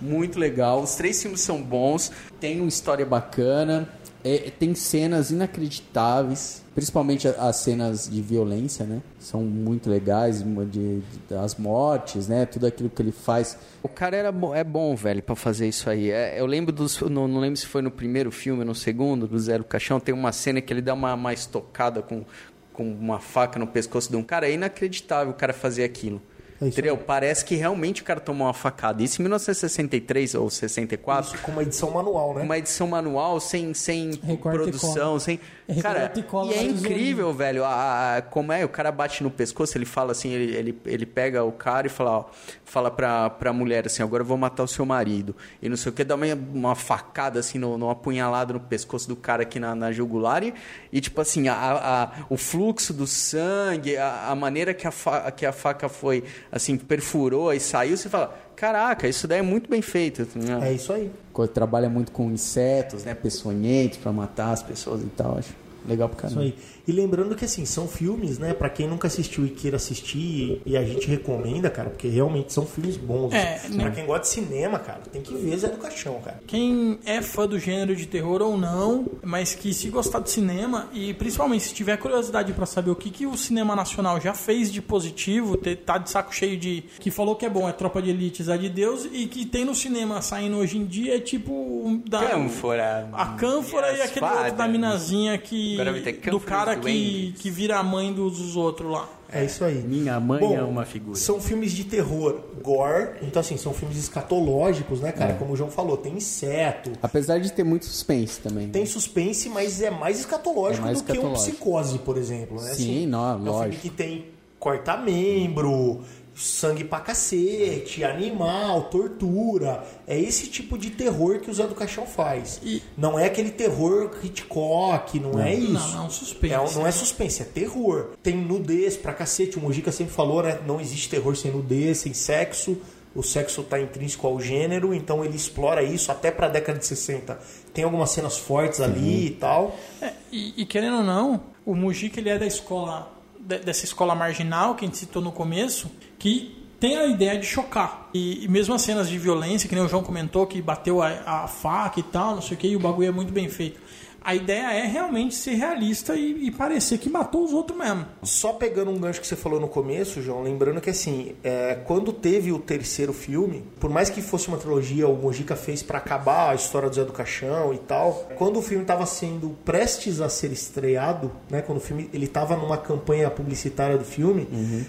muito legal. Os três filmes são bons, tem uma história bacana, é, tem cenas inacreditáveis, principalmente as cenas de violência, né? São muito legais, de, de- as mortes, né? Tudo aquilo que ele faz. O cara era bo- é bom, velho, pra fazer isso aí. É, eu lembro dos. Não, não lembro se foi no primeiro filme ou no segundo, do Zero Caixão, tem uma cena que ele dá uma, uma estocada com, com uma faca no pescoço de um cara. É inacreditável o cara fazer aquilo.
É
Entendeu? Parece que realmente o cara tomou uma facada. Isso em 1963 ou 64,
Isso com uma edição manual, né?
uma edição manual, sem, sem produção, sem.
Recorta
Cara,
e cola
e é incrível, velho. A, a- como é? O cara bate no pescoço, ele fala assim, ele, ele, ele pega o cara e fala, ó, fala pra, pra mulher assim, agora eu vou matar o seu marido. E não sei o que, dá uma, uma facada assim, no, numa apunhalada no pescoço do cara aqui na, na jugular e, e, tipo assim, a, a- o fluxo do sangue, a, a maneira que a, fa, que a faca foi, assim, perfurou e saiu, você fala, caraca, isso daí é muito bem feito. né?
É isso aí.
Trabalha muito com insetos, né? Peçonhentos pra matar as pessoas e tal. Acho legal pra
Isso
caramba.
aí. E lembrando que assim, são filmes, né, Pra quem nunca assistiu e queira assistir, e a gente recomenda, cara, porque realmente são filmes bons.
É,
assim.
né?
Pra quem gosta de cinema, cara, tem que ver Zé do Caixão, cara.
Quem é fã do gênero de terror ou não, mas que se gostar de cinema e principalmente se tiver curiosidade pra saber o que, que o cinema nacional já fez de positivo, ter, tá de saco cheio de. que falou que é bom, é Tropa de Elite, Zé de Deus, e que tem no cinema saindo hoje em dia é tipo. um- Da,
Cânfora.
A Cânfora e,
as
aquele outro da minazinha que que.
Agora vai ter
Do
Camfrey
cara que, que vira a mãe dos, dos outros lá.
É isso aí.
Minha mãe
Bom,
é uma figura.
São filmes de terror gore, então assim, são filmes escatológicos, né, cara? Como o João falou, tem inseto,
Apesar de ter muito suspense também.
tem suspense, mas é mais escatológico
É mais
do que um psicose, por exemplo. Né?
Sim, não,
é um filme que tem corta-membro, sangue pra cacete, animal, tortura. É esse tipo de terror que o Zé do Caixão faz.
E-
Não é aquele terror Hitchcock, não, é isso.
Não, é um suspense.
É não é suspense, é terror. Tem nudez pra cacete. O Mojica sempre falou, né? Não existe terror sem nudez, sem sexo. O sexo tá intrínseco ao gênero, então ele explora isso até pra década de 60. Tem algumas cenas fortes ali e tal.
É, e, e querendo ou não, o Mujica ele é da escola dessa escola marginal que a gente citou no começo, que tem a ideia de chocar. E, e mesmo as cenas de violência, que nem o João comentou, que bateu a, a faca e tal, não sei o que, e o bagulho é muito bem feito. A ideia é realmente ser realista e, e parecer que matou os outros mesmo.
Só pegando um gancho que você falou no começo, João, lembrando que assim, é, quando teve o terceiro filme, por mais que fosse uma trilogia, o Mojica fez pra acabar a história do Zé do Caixão e tal, quando o filme estava sendo prestes a ser estreado, né, quando o filme ele estava numa campanha publicitária do filme,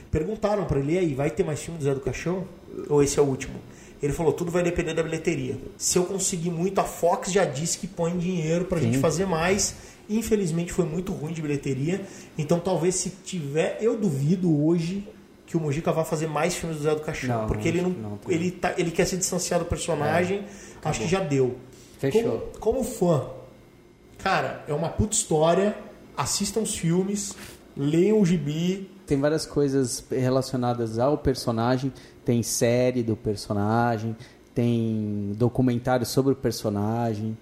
perguntaram pra ele, e aí, vai ter mais filme do Zé do Caixão? Ou esse é o último? Ele falou, tudo vai depender da bilheteria. Se eu conseguir muito, a Fox já disse que põe dinheiro pra gente fazer mais. Infelizmente foi muito ruim de bilheteria. Então talvez se tiver, eu duvido hoje que o Mujica vá fazer mais filmes do Zé do Caixão.
Não,
porque ele não,
não
ele, tá, ele quer se distanciar do personagem. acho que já deu.
Fechou.
Como, como fã, cara, é uma puta história. Assistam os filmes, leiam o gibi.
Tem várias coisas relacionadas ao personagem. Tem série do personagem, tem documentários sobre o personagem.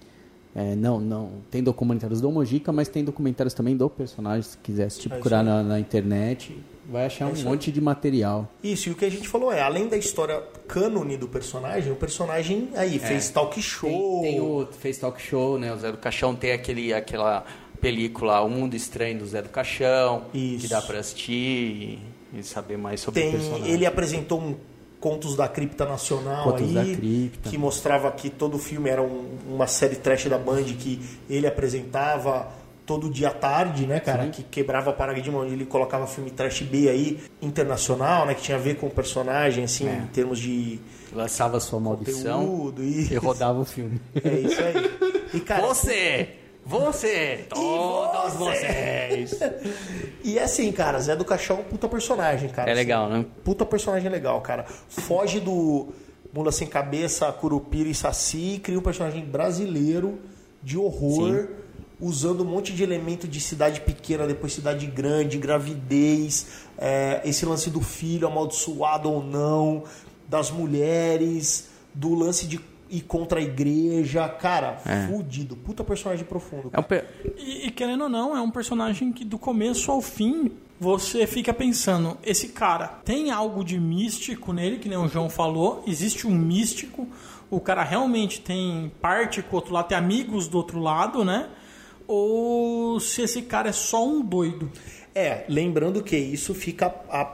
É, não, não. Tem documentários do Mojica, mas tem documentários também do personagem. Se quiser se
É
procurar na, na internet, vai achar
É
um monte de material.
Isso, e o que a gente falou é, além da história cânone do personagem, o personagem aí fez talk show.
Tem, tem o fez talk show, né? O Zé do Caixão tem aquele, aquela película O Mundo Estranho do Zé do Caixão,
Isso.
que dá pra assistir e, e saber mais sobre o
Tem,
personagem.
ele apresentou um Contos da Cripta Nacional
Contos
aí,
Cripta.
que mostrava que todo o filme era um- uma série trash da Band que ele apresentava todo dia à tarde, né, cara, que quebrava paradigma onde ele colocava filme trash B aí internacional, né, que tinha a ver com o personagem assim,
É.
em termos de
Lançava sua maldição
conteúdo e
E rodava o filme.
é isso aí. E cara,
Você! Você! Todos vocês!
E é assim, cara, Zé do Caixão, puta personagem, cara.
É
assim.
legal, né?
Puta personagem legal, cara. Foge do Mula Sem Cabeça, Curupira e Saci e cria um personagem brasileiro de horror, usando um monte de elemento de cidade pequena, depois cidade grande, gravidez, é, esse lance do filho amaldiçoado ou não, das mulheres, do lance de ir contra a igreja. Cara, fudido. Puta personagem profundo.
É um
cara.
pe-
E, e querendo ou não, é um personagem que do começo ao fim você fica pensando: esse cara tem algo de místico nele, que nem o João falou, existe um místico, o cara realmente tem parte com o outro lado, tem amigos do outro lado, né? Ou se esse cara é só um doido.
É, lembrando que isso fica a,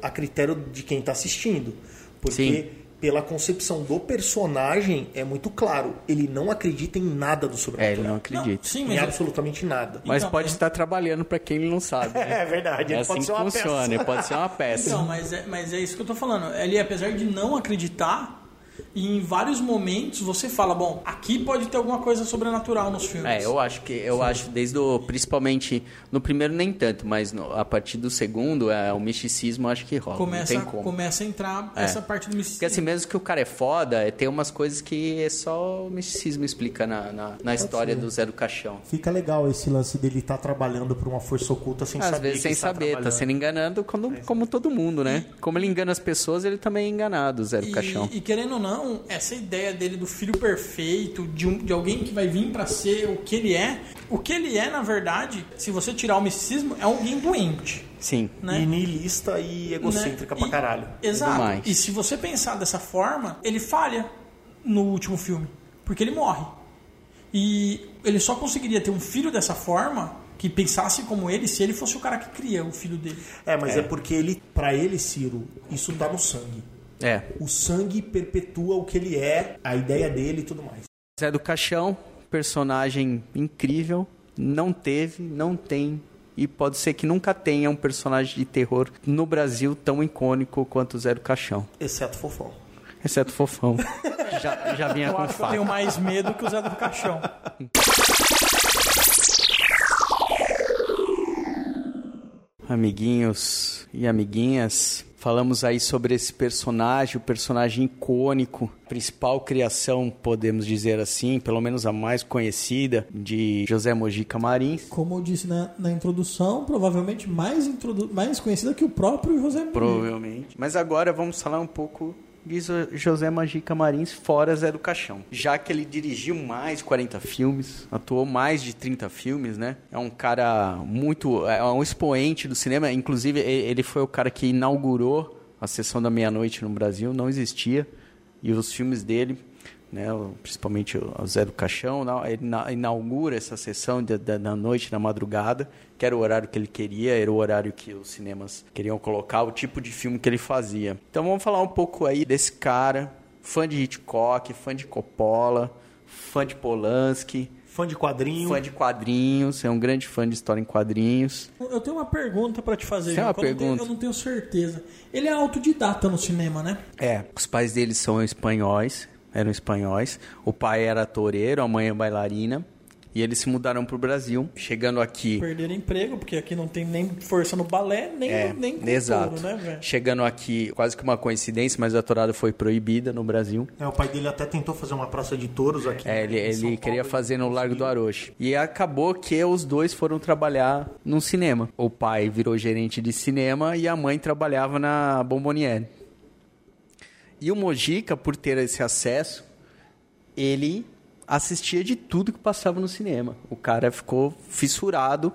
a critério de quem está assistindo. Porque
Sim.
Pela concepção do personagem é muito claro, ele não acredita em nada do
É,
sobrenatural.
ele não acredita.
sim,
Em
mas é-
absolutamente nada.
Mas
Então,
pode
é-
estar trabalhando pra quem ele não sabe. Né?
É verdade,
É
ele
assim
pode
que
ser uma
funciona,
peça.
ele pode ser uma peça.
Então, mas é, mas é isso que eu tô falando. Ele, apesar de não acreditar, e em vários momentos você fala, bom, aqui pode ter alguma coisa sobrenatural nos filmes.
É, eu acho que eu acho desde o principalmente no primeiro nem tanto, mas no- a partir do segundo é o misticismo acho que rola,
começa,
não tem como.
começa a entrar
É.
essa parte do
Porque
misticismo.
assim, mesmo que o cara é foda, é, tem umas coisas que é só o misticismo explica na, na, na história do Zé do Caixão.
Fica legal esse lance dele estar trabalhando por uma força oculta sem
Às
saber.
vezes
que
sem
está
saber, tá sendo enganando como, como todo mundo, né? Como ele engana as pessoas, ele também é enganado, Zé do
E,
Caixão.
e querendo ou não, essa ideia dele do filho perfeito, de, um, de alguém que vai vir pra ser o que ele é, o que ele é, na verdade, se você tirar o misticismo, é alguém doente.
Sim.
Né?
E niilista e egocêntrica
Né?
pra caralho.
Exato.
mais.
E se você pensar dessa forma, ele falha no último filme. Porque ele morre. E ele só conseguiria ter um filho dessa forma, que pensasse como ele, se ele fosse o cara que cria o filho dele.
É, mas é, porque ele, para ele, Ciro, isso tá no sangue.
É.
O sangue perpetua o que ele é, a ideia dele e tudo mais.
Zé do Caixão, personagem incrível. não teve, não tem e pode ser que nunca tenha um personagem de terror no Brasil tão icônico quanto o Zé do Caixão.
Exceto Fofão.
Exceto Fofão. já, já vinha
Eu
com
acho que eu
faca.
tenho mais medo que o Zé do Caixão.
Amiguinhos e amiguinhas, falamos aí sobre esse personagem, o personagem icônico, principal criação, podemos dizer assim, pelo menos a mais conhecida, de José Mojica Marins.
Como eu disse na, na introdução, provavelmente mais, introdu mais conhecida que o próprio José Mourinho.
Provavelmente. Mas agora vamos falar um pouco Jo- José Magica Marins fora Zé do Caixão. Já que ele dirigiu mais de 40 filmes, atuou mais de 30 filmes, né? É um cara muito... É um expoente do cinema. Inclusive, ele foi o cara que inaugurou a Sessão da Meia-Noite no Brasil. Não existia. E os filmes dele... Né, principalmente o Zé do Caixão, ele na- inaugura essa sessão da, da noite, da madrugada, que era o horário que ele queria, era o horário que os cinemas queriam colocar, o tipo de filme que ele fazia. Então vamos falar um pouco aí desse cara, fã de Hitchcock, fã de Coppola, fã de Polanski,
Fã de quadrinho.
fã de quadrinhos, é um grande fã de história em quadrinhos.
Eu tenho uma pergunta pra te fazer,
Tem
João,
uma
que eu não tenho-
pergunta?
eu não tenho certeza. Ele é autodidata no cinema, né?
É, os pais dele são espanhóis, eram espanhóis. O pai era toureiro, a mãe é bailarina. E eles se mudaram pro Brasil. Chegando aqui,
Perderam emprego, porque aqui não tem nem força no balé, nem,
É,
nem com
exato.
touro, né, velho?
Chegando aqui, quase que uma coincidência, mas a tourada foi proibida no Brasil.
É, o pai dele até tentou fazer uma praça de touros aqui.
É, ele,
São
ele
Paulo,
queria fazer no Largo do. Aroche. E acabou que os dois foram trabalhar no cinema. O pai virou gerente de cinema e a mãe trabalhava na Bomboniere. E o Mojica, por ter esse acesso, ele assistia de tudo que passava no cinema. O cara ficou fissurado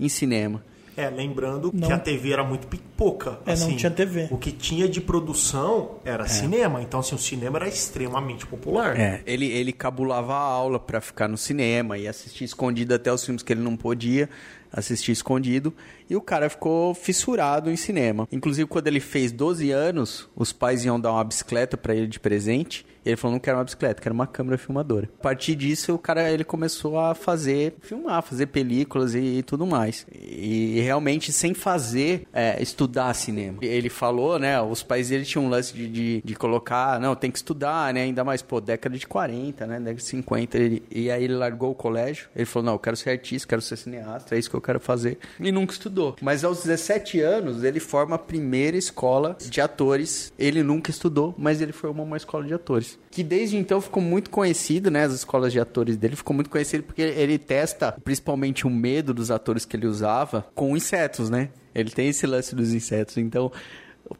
em cinema.
É, lembrando
Não.
que a TV era muito pouca.
É, não tinha TV.
O que tinha de produção era cinema. Então, assim, o cinema era extremamente popular.
É, ele, ele cabulava a aula pra ficar no cinema e assistir escondido até os filmes que ele não podia assistir escondido. E o cara ficou fissurado em cinema. Inclusive, quando ele fez 12 anos, os pais iam dar uma bicicleta pra ele de presente. E ele falou, não quero uma bicicleta, quero uma câmera filmadora. A partir disso, o cara ele começou a fazer, filmar, fazer películas e, e tudo mais. E, realmente sem fazer, é, estudar cinema. Ele falou, né, os pais dele tinham um lance de, de, de colocar, não, tem que estudar, né, ainda mais, pô, década de 40, né, década de 50. Ele, e aí ele largou o colégio, ele falou, não, eu quero ser artista, quero ser cineasta, é isso que eu quero fazer. E nunca estudou. Mas aos 17 anos, ele forma a primeira escola de atores. Ele nunca estudou, mas ele formou uma escola de atores. Que desde então ficou muito conhecido, né? As escolas de atores dele ficou muito conhecido porque ele testa principalmente o medo dos atores que ele usava com insetos, né? Ele tem esse lance dos insetos. Então,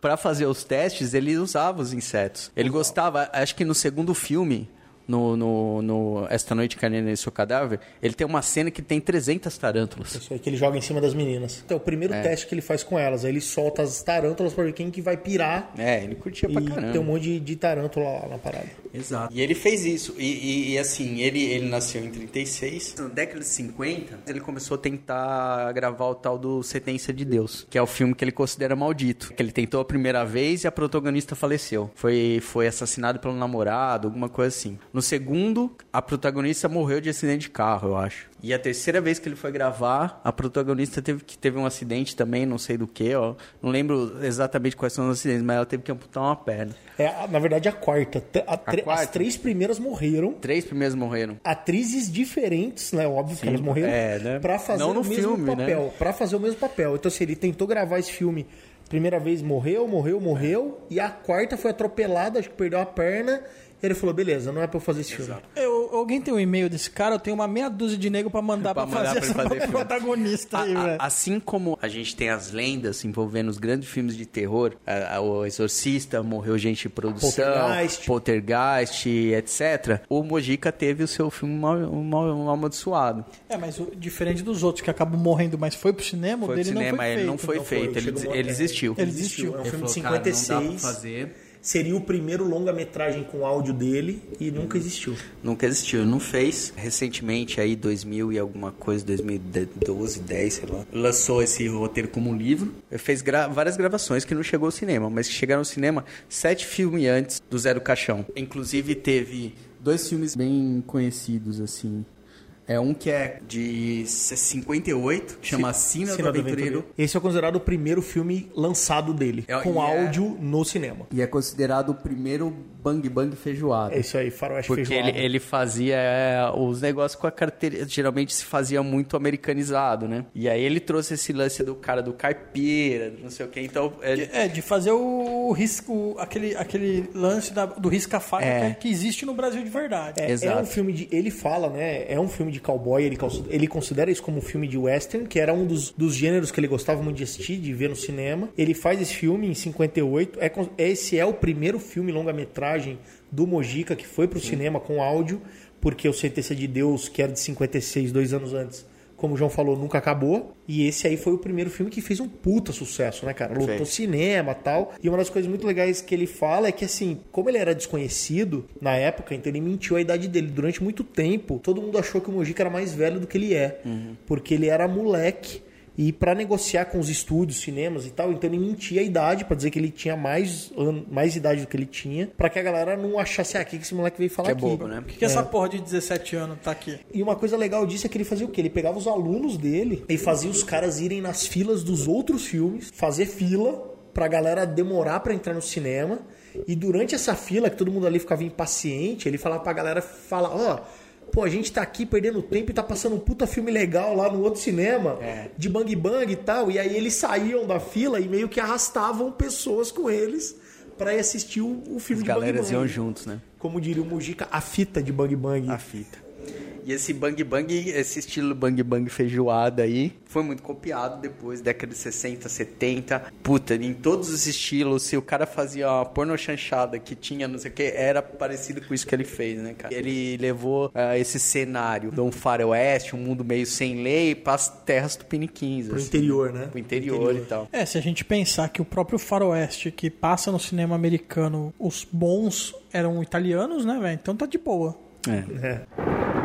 para fazer os testes, ele usava os insetos. Ele gostava, acho que no segundo filme, no, no, no Esta Noite Carneiro e Seu Cadáver, ele tem uma cena que tem 300 tarântulas.
Isso aí que ele joga em cima das meninas. Então, é o primeiro teste que ele faz com elas. Aí ele solta as tarântulas pra ver quem que vai pirar.
É, ele curtia pra
E
caramba.
tem um monte de, de tarântula lá na parada.
Exato. E ele fez isso. E, e- e, assim, ele, ele nasceu em 36. Na década de 50, ele começou a tentar gravar o tal do Sentença de Deus, que é o filme que ele considera maldito. Que ele tentou a primeira vez e a protagonista faleceu. Foi, foi assassinado pelo namorado, alguma coisa assim. No segundo, a protagonista morreu de acidente de carro, eu acho. E a terceira vez que ele foi gravar, a protagonista teve que teve um acidente também, não sei do que, ó. Não lembro exatamente quais são os acidentes, mas ela teve que amputar uma perna.
É, a- na verdade, a quarta. A tre-
quarta?
As três primeiras morreram.
Três primeiros morreram.
Atrizes diferentes, né? Óbvio que
Sim,
elas morreram.
é, né?
Pra fazer
Não no
o mesmo
filme, né?
papel. Pra fazer o mesmo papel. Então, assim, ele tentou gravar esse filme. Primeira vez morreu, morreu, morreu. E a quarta foi atropelada, acho que perdeu a perna. Ele falou: beleza, não é pra eu fazer esse filme.
Eu, alguém tem um e-mail desse cara? Eu tenho uma meia dúzia de nego pra mandar
Pra
pra,
mandar
fazer
pra ele
essa
fazer filme.
protagonista aí,
A-
velho.
assim como a gente tem as lendas envolvendo os grandes filmes de terror, a- a- o Exorcista, morreu gente em produção,
Poltergeist.
Poltergeist, etc. O Mojica teve o seu filme mal, mal, mal amaldiçoado.
É, mas o- diferente dos outros que acabam morrendo, mas foi pro cinema,
Foi
o
pro
dele
cinema,
não foi
ele
feito.
não foi
Não foi,
feito, ele,
chegou uma-
ele existiu.
Ele desistiu.
É um
Ele
filme de
falou, "Cara, não dá
56.
pra fazer."
Seria o primeiro longa-metragem com áudio dele e nunca existiu.
Nunca existiu, não fez. Recentemente, aí, 2000 e alguma coisa, 2012, 10, sei lá, lançou esse roteiro como um livro. Fez gra- várias gravações que não chegou ao cinema, mas que chegaram ao cinema sete filmes antes do Zero Caixão. Inclusive, teve dois filmes bem conhecidos, assim. É um que é de 58, chama Sina,
Cena
do Aventureiro.
Esse é considerado o primeiro filme lançado dele,
É,
com
é-
áudio no cinema.
E é considerado o primeiro Bang Bang feijoada.
É isso aí, faroeste
Porque
feijoada.
ele, ele fazia é, os negócios com a carteira. Geralmente se fazia muito americanizado, né? E aí ele trouxe esse lance do cara do caipira, do não sei o que. Então, ele,
É, de fazer o risco, aquele, aquele lance da- do risca-faca
É.
que, que existe no Brasil de verdade.
É, é
Exato.
um filme de. Ele fala, né? É um filme de cowboy, ele, ele considera isso como um filme de western, que era um dos, dos gêneros que ele gostava muito de assistir, de ver no cinema. Ele faz esse filme em 58. É, esse é o primeiro filme longa-metragem do Mojica que foi pro cinema com áudio, porque o Sentença de Deus, que era de 56, dois anos antes. Como o João falou, nunca acabou. E esse aí foi o primeiro filme que fez um puta sucesso, né, cara? Lotou
Fez.
cinema e tal. E uma das coisas muito legais que ele fala é que, assim, como ele era desconhecido na época, então ele mentiu a idade dele. Durante muito tempo, todo mundo achou que o Mojica era mais velho do que ele é. Porque ele era moleque. E pra negociar com os estúdios, cinemas e tal, então ele mentia a idade pra dizer que ele tinha mais, an- mais idade do que ele tinha, pra que a galera não achasse, ah, o que esse moleque veio falar
que é
aqui?
bobo, né?
Por que, que essa porra de 17 anos tá aqui?
E uma coisa legal disso é que ele fazia o quê? Ele pegava os alunos dele e fazia os caras irem nas filas dos outros filmes, fazer fila pra galera demorar pra entrar no cinema. E durante essa fila, que todo mundo ali ficava impaciente, ele falava pra galera falar, ó, pô, a gente tá aqui perdendo tempo e tá passando um puta filme legal lá no outro cinema, de bang bang e tal. E aí eles saíam da fila e meio que arrastavam pessoas com eles pra ir assistir o, o filme
as
de bang
galeras
bang.
iam juntos, né?
Como diria o Mujica, a fita de bang bang.
A fita. E esse bang bang, esse estilo bang bang feijoada aí, foi muito copiado depois, década de 60, 70. Puta, em todos os estilos, se o cara fazia uma porno chanchada que tinha não sei o que, era parecido com isso que ele fez, né, cara? Ele levou ah, esse cenário de um faroeste, um mundo meio sem lei, para as terras tupiniquins.
Pro
assim,
interior, né?
Pro interior, e tal.
É, se a gente pensar que o próprio faroeste que passa no cinema americano, os bons eram italianos, né, velho? Então tá de boa.
É.
É.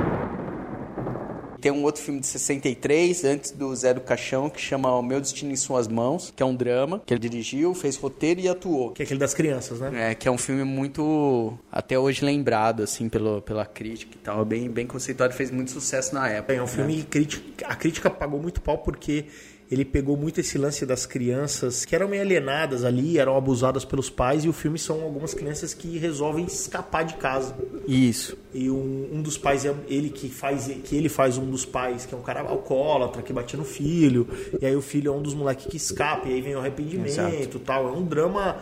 Tem um outro filme de 63, antes do Zé do Caixão, que chama O Meu Destino em Suas Mãos, que é um drama, que ele dirigiu, fez roteiro e atuou.
Que é aquele das crianças, né?
É, que é um filme muito, até hoje, lembrado, assim, pelo, pela crítica e tal. Bem, bem conceituado, fez muito sucesso na época.
É um filme crítico. A crítica pagou muito pau porque ele pegou muito esse lance das crianças que eram meio alienadas ali, eram abusadas pelos pais, e o filme são algumas crianças que resolvem escapar de casa.
Isso.
E um, um dos pais é ele que faz que ele faz um dos pais, que é um cara alcoólatra, que batia no filho, e aí o filho é um dos moleques que escapa, e aí vem o arrependimento e tal. É um drama.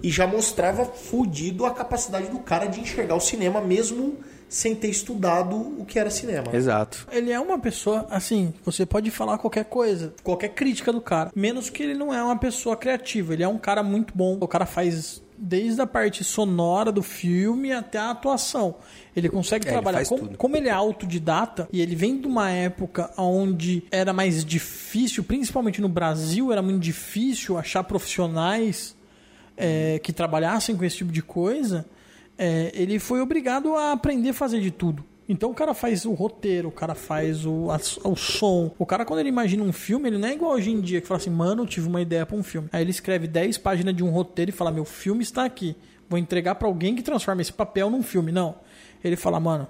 E já mostrava fudido a capacidade do cara de enxergar o cinema mesmo sem ter estudado o que era cinema.
Exato.
Ele é uma pessoa, assim, você pode falar qualquer coisa, qualquer crítica do cara, menos que ele não é uma pessoa criativa. Ele é um cara muito bom. O cara faz desde a parte sonora do filme até a atuação. Ele consegue
É, ele
trabalhar.
faz
como,
tudo.
como ele é autodidata e ele vem de uma época onde era mais difícil, principalmente no Brasil, era muito difícil achar profissionais é, que trabalhassem com esse tipo de coisa, é, ele foi obrigado a aprender a fazer de tudo. Então o cara faz o roteiro, o cara faz o, a- o som. O cara, quando ele imagina um filme, ele não é igual hoje em dia, que fala assim, mano, eu tive uma ideia pra um filme. Aí ele escreve 10 páginas de um roteiro e fala, meu filme está aqui. Vou entregar pra alguém que transforma esse papel num filme. Não. Ele fala, mano,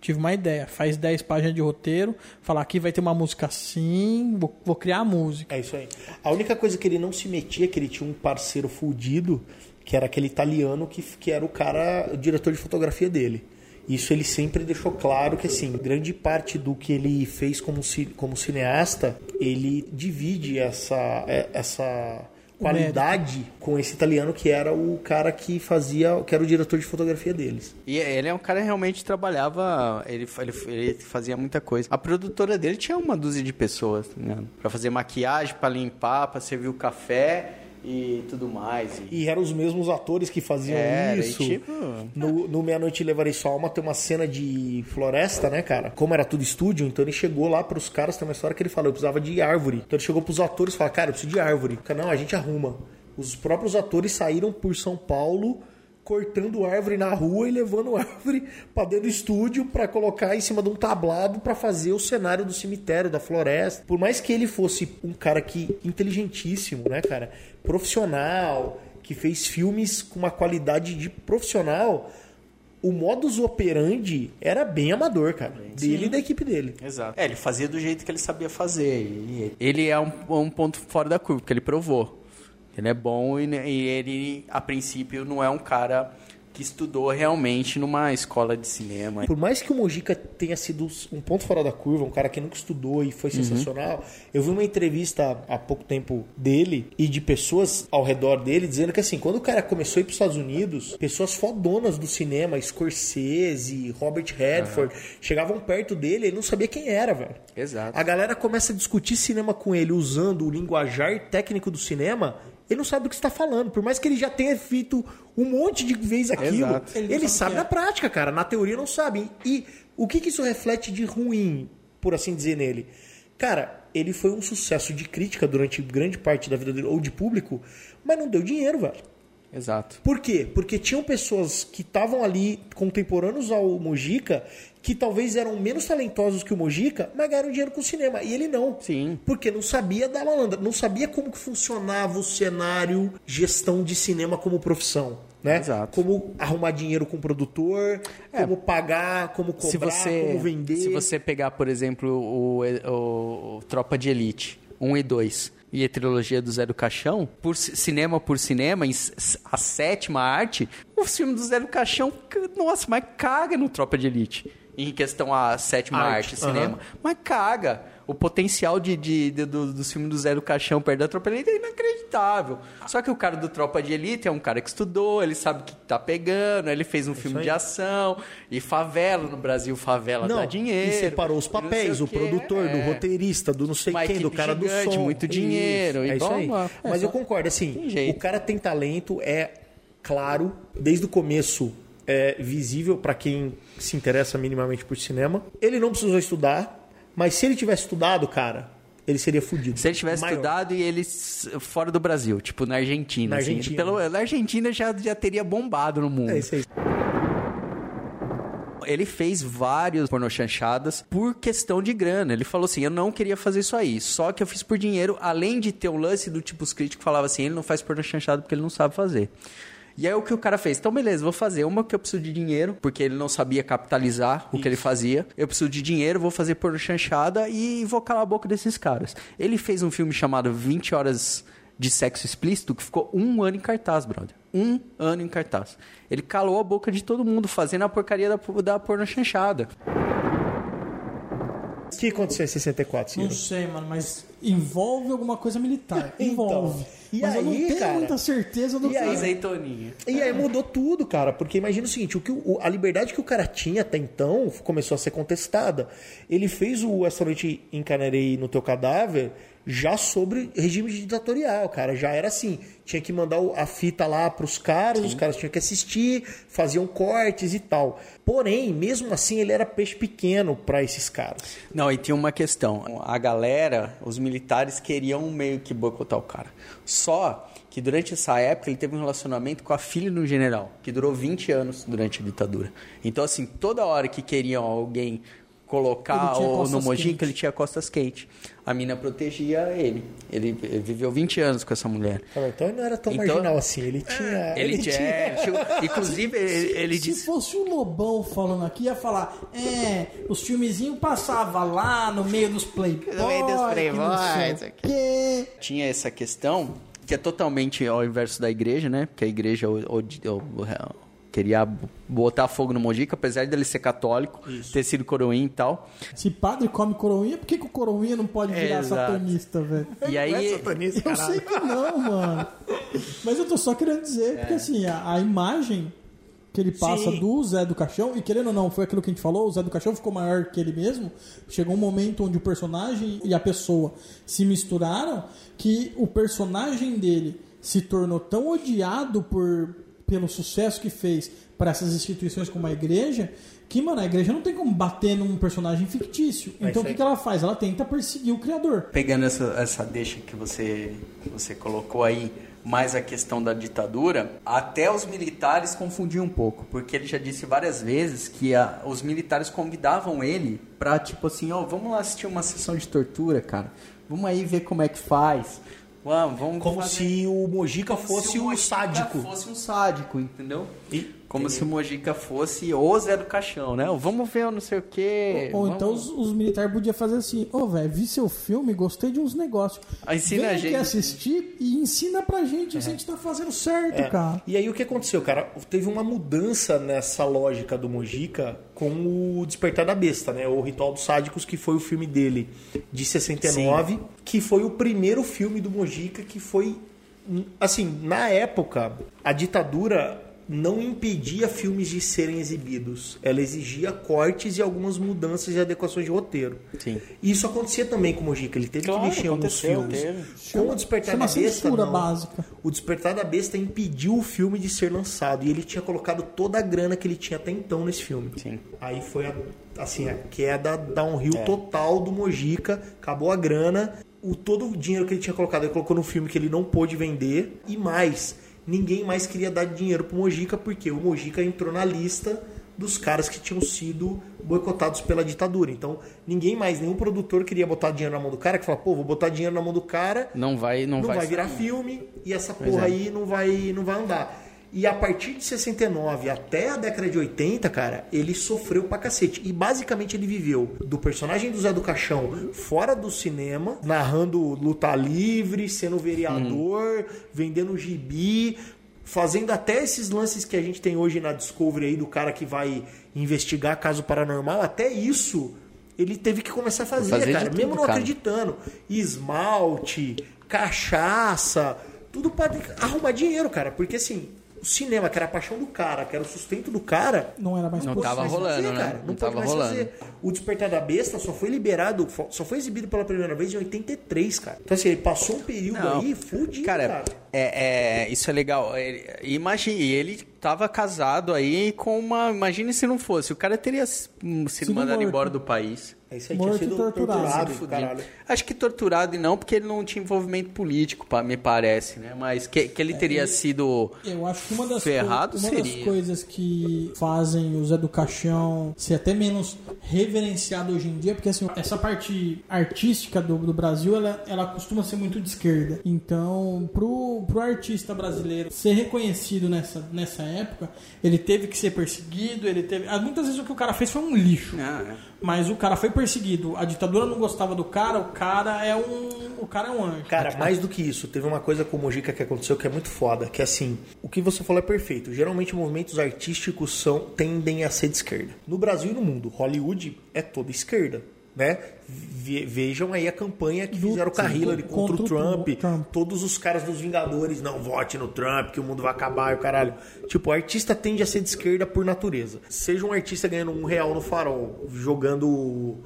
tive uma ideia. Faz 10 páginas de roteiro, fala, aqui vai ter uma música assim, vou, vou criar a música.
É isso aí. A única coisa que ele não se metia que ele tinha um parceiro fudido, que era aquele italiano que, que era o cara, o diretor de fotografia dele. Isso ele sempre deixou claro que, assim, grande parte do que ele fez como, como cineasta, ele divide essa, é- essa qualidade com esse italiano que era o cara que fazia, que era o diretor de fotografia deles.
E ele é um cara que realmente trabalhava, ele, ele, ele fazia muita coisa. A produtora dele tinha uma dúzia de pessoas, tá ligado? Pra fazer maquiagem, pra limpar, pra servir o café e tudo mais. E...
E eram os mesmos atores que faziam
e
isso.
tipo-
No, no Meia Noite Levarei Sua Alma tem uma cena de floresta, né, cara? Como era tudo estúdio, então ele chegou lá pros caras, tem uma história que ele falou, eu precisava de árvore. Então ele chegou pros atores e falou, cara, eu preciso de árvore. Cara, não, a gente arruma. Os próprios atores saíram por São Paulo cortando árvore na rua e levando árvore pra dentro do estúdio pra colocar em cima de um tablado pra fazer o cenário do cemitério, da floresta. Por mais que ele fosse um cara que inteligentíssimo, né, cara, profissional, que fez filmes com uma qualidade de profissional, o modus operandi era bem amador, cara. Dele e da equipe dele.
Exato. É, ele fazia do jeito que ele sabia fazer. E ele é um, um ponto fora da curva, porque ele provou. Ele é bom e, e ele, a princípio, não é um cara que estudou realmente numa escola de cinema.
Por mais que o Mojica tenha sido um ponto fora da curva, um cara que nunca estudou e foi sensacional, eu vi uma entrevista há pouco tempo dele e de pessoas ao redor dele dizendo que assim, quando o cara começou a ir para os Estados Unidos, pessoas fodonas do cinema, Scorsese, Robert Redford, chegavam perto dele e ele não sabia quem era, velho.
Exato.
A galera começa a discutir cinema com ele usando o linguajar técnico do cinema. Ele não sabe do que está falando. Por mais que ele já tenha feito um monte de vezes aquilo,
Exato.
ele,
Ele sabe
sabe
que
na
é.
prática, cara. Na teoria não sabe. E o que, que isso reflete de ruim, por assim dizer, nele? Cara, ele foi um sucesso de crítica durante grande parte da vida dele, ou de público, mas não deu dinheiro, velho.
Exato.
Por quê? Porque tinham pessoas que estavam ali contemporâneos ao Mojica que talvez eram menos talentosos que o Mojica, mas ganharam dinheiro com o cinema. E ele não.
Sim.
Porque não sabia da malandra, não sabia como que funcionava o cenário, gestão de cinema como profissão. Né?
Exato.
Como arrumar dinheiro com o produtor,
É.
como pagar, como cobrar,
se você,
como vender.
Se você pegar, por exemplo, o, o- o Tropa de Elite 1 e 2 e a trilogia do Zé do Caixão, por ci- cinema por cinema, a sétima arte, o filme do Zé do Caixão, nossa, mas caga no Tropa de Elite. Em questão a sétima
Arte,
arte, cinema. Mas caga. O potencial de, de, de- do, do filme do Zé do Caixão perto da Tropa de Elite é inacreditável. Só que o cara do Tropa de Elite é um cara que estudou, ele sabe o que tá pegando, ele fez um filme
aí.
de ação, e favela no Brasil, favela
Não,
dá dinheiro.
e separou os papéis, o,
quê,
produtor, do
é.
roteirista, do não sei
Uma
quem, do cara do
gigante,
som.
muito dinheiro,
Isso,
e
é isso aí.
É,
Mas
só-
eu concordo, assim, o cara tem talento, é claro, desde o começo é visível pra quem se interessa minimamente por cinema. Ele não precisou estudar, mas se ele tivesse estudado, cara, ele seria fudido.
Se ele tivesse
Maior.
estudado e ele fora do Brasil, tipo na Argentina.
Na
assim,
Argentina.
pelo, na Argentina já, já teria bombado no mundo.
É isso aí.
Ele fez vários pornochanchadas por questão de grana. Ele falou assim: eu não queria fazer isso aí. Só que eu fiz por dinheiro, além de ter um lance do tipo os críticos falavam assim: ele não faz pornochanchada porque ele não sabe fazer. E aí o que o cara fez? Então, beleza, vou fazer uma que eu preciso de dinheiro, porque ele não sabia capitalizar o que ele fazia. Eu preciso de dinheiro, vou fazer pornochanchada e vou calar a boca desses caras. Ele fez um filme chamado 20 Horas de Sexo Explícito que ficou um ano em cartaz, brother. Um ano em cartaz. Ele calou a boca de todo mundo fazendo a porcaria da, da pornochanchada.
O que aconteceu em 64,
Não
Ciro?
sei, mano, mas envolve alguma coisa militar.
Então,
Envolve.
e
mas eu não
aí,
tenho
cara?
muita certeza do
E
que
aí?
é.
Azeitoninha.
E aí mudou tudo, cara, porque imagina o seguinte, o que o- a liberdade que o cara tinha até então começou a ser contestada. Ele fez o Essa Noite Encarnarei no Teu Cadáver já sobre regime ditatorial, cara. Já era assim, tinha que mandar a fita lá pros caras, os caras tinham que assistir, faziam cortes e tal. Porém, mesmo assim, ele era peixe pequeno pra esses caras.
Não, e tinha uma questão. A galera, os militares queriam meio que boicotar o cara. Só que durante essa época ele teve um relacionamento com a filha do general, que durou 20 anos durante a ditadura. Então, assim, toda hora que queriam alguém colocar
Ele tinha
o, no Mojica,
quentes.
ele tinha costas quentes. A mina protegia ele. Ele, ele viveu 20 anos com essa mulher.
Ah, Então ele não era tão
Então-
marginal assim, ele tinha...
Ele, tinha, é, tinha- Inclusive, ele, ele
Se
disse.
fosse o Lobão falando aqui, ia falar: é, os filmezinhos passavam lá no meio dos playboys.
No meio dos
que
playboys,
o quê.
tinha essa questão que é totalmente ao inverso da igreja, né? Porque a igreja o- queria botar fogo no Mojica, apesar dele ser católico, ter sido coroinha e tal.
Se padre come coroinha, por que, que o coroinha não pode virar
Exato.
satanista, velho?
E aí,
Eu sei que não, mano. Mas eu tô só querendo dizer, porque assim, a, a imagem que ele passa
Sim.
do Zé do Caixão, e querendo ou não, foi aquilo que a gente falou, o Zé do Caixão ficou maior que ele mesmo. Chegou um momento onde o personagem e a pessoa se misturaram, que o personagem dele se tornou tão odiado por, pelo sucesso que fez para essas instituições como a igreja, que, mano, a igreja não tem como bater num personagem fictício.
É
então o que, que ela faz? Ela tenta perseguir o criador.
pegando essa, essa deixa que você, que você colocou aí, mais a questão da ditadura, até os militares confundiam um pouco, porque ele já disse várias vezes que a- os militares convidavam ele pra, tipo assim, ó, vamos lá assistir uma sessão de tortura, cara. Vamos aí ver como é que faz. Vamos, vamos
Como
fazer-
se o Mojica
como
fosse
se
o
Mojica
sádico.
fosse um sádico, entendeu?
E-
Como se o Mojica fosse o Zé do Caixão, né? Vamos ver o não sei o quê.
Ou
vamos-
então os, os militares podiam fazer assim: Ô, velho, vi seu filme, gostei de uns negócios.
Ah, ensina
Vem
a gente."
assistir e ensina pra gente se a gente tá fazendo certo,
É.
cara.
E aí o que aconteceu, cara? Teve uma mudança nessa lógica do Mojica com o Despertar da Besta, né? O Ritual dos Sádicos, que foi o filme dele de 69, que foi o primeiro filme do Mojica que foi assim, na época, a ditadura não impedia filmes de serem exibidos. Ela exigia cortes e algumas mudanças e adequações de roteiro.
Sim.
E isso acontecia também com o Mojica. Ele teve
Claro,
que mexer em alguns filmes.
teve.
Com o Despertar da Besta, não.
básica.
O Despertar da Besta impediu o filme de ser lançado e ele tinha colocado toda a grana que ele tinha até então nesse filme.
Sim.
Aí foi a, assim, a queda downhill total do Mojica, acabou a grana, o todo o dinheiro que ele tinha colocado, ele colocou no filme que ele não pôde vender e mais, ninguém mais queria dar dinheiro pro Mojica porque o Mojica entrou na lista dos caras que tinham sido boicotados pela ditadura. Então, ninguém mais, nenhum produtor queria botar dinheiro na mão do cara, que fala, pô, vou botar dinheiro na mão do cara,
Não vai, não,
não, vai,
vai,
virar filme e essa porra
é.
aí não vai, não vai andar. E a partir de 69 até a década de 80, cara, ele sofreu pra cacete. E basicamente ele viveu do personagem do Zé do Caixão fora do cinema, narrando luta livre, sendo vereador, vendendo gibi, fazendo até esses lances que a gente tem hoje na Discovery aí do cara que vai investigar caso paranormal, até isso ele teve que começar a fazer,
Fazer
cara,
tudo,
mesmo não
cara.
acreditando. Esmalte, cachaça, tudo pra arrumar dinheiro, cara, porque assim, o cinema, que era a paixão do cara, que era o sustento do cara,
Não era mais
Não
possível.
tava
mais
rolando,
fazer,
né?
cara.
Não
Não, pode
tava
mais
rolando.
fazer. O Despertar da Besta só foi liberado, só foi exibido pela primeira vez em 83, cara. Então assim, ele passou um período
Não.
aí fudido,
cara,
cara.
É, é, isso é legal. Imagine, ele tava casado aí com uma. Imagine se não fosse. O cara teria sido mandado embora do país.
É isso aí,
Morto
tinha sido
torturado.
torturado,
Fudido.
caralho.
Acho que torturado e não, porque ele não tinha envolvimento político, me parece, né? Mas que, que ele teria sido.
Eu acho que uma das,
Ferrado
uma das
seria.
coisas que fazem o Zé do Caixão ser até menos reverenciado hoje em dia, porque assim, essa parte artística do, do Brasil, ela, ela costuma ser muito de esquerda. Então, pro, pro artista brasileiro ser reconhecido nessa, nessa época, ele teve que ser perseguido, ele teve... ah, Muitas vezes o que o cara fez foi um lixo.
Ah, é.
Mas o cara foi perseguido. A ditadura não gostava do cara, o cara é um. O cara é um anjo.
Cara, mais do que isso, teve uma coisa com o Mojica que aconteceu que é muito foda, que é assim, o que você falou é perfeito. Geralmente movimentos artísticos são tendem a ser de esquerda. No Brasil e no mundo, Hollywood é toda esquerda, né? Ve- vejam aí a campanha que
Do-
fizeram com a
sim,
Hillary
contra
contra, o
o
Trump,
Trump.
todos os caras dos Vingadores, não vote no Trump, que o mundo vai acabar e o caralho. Tipo, o artista tende a ser de esquerda por natureza. Seja um artista ganhando um real no farol, jogando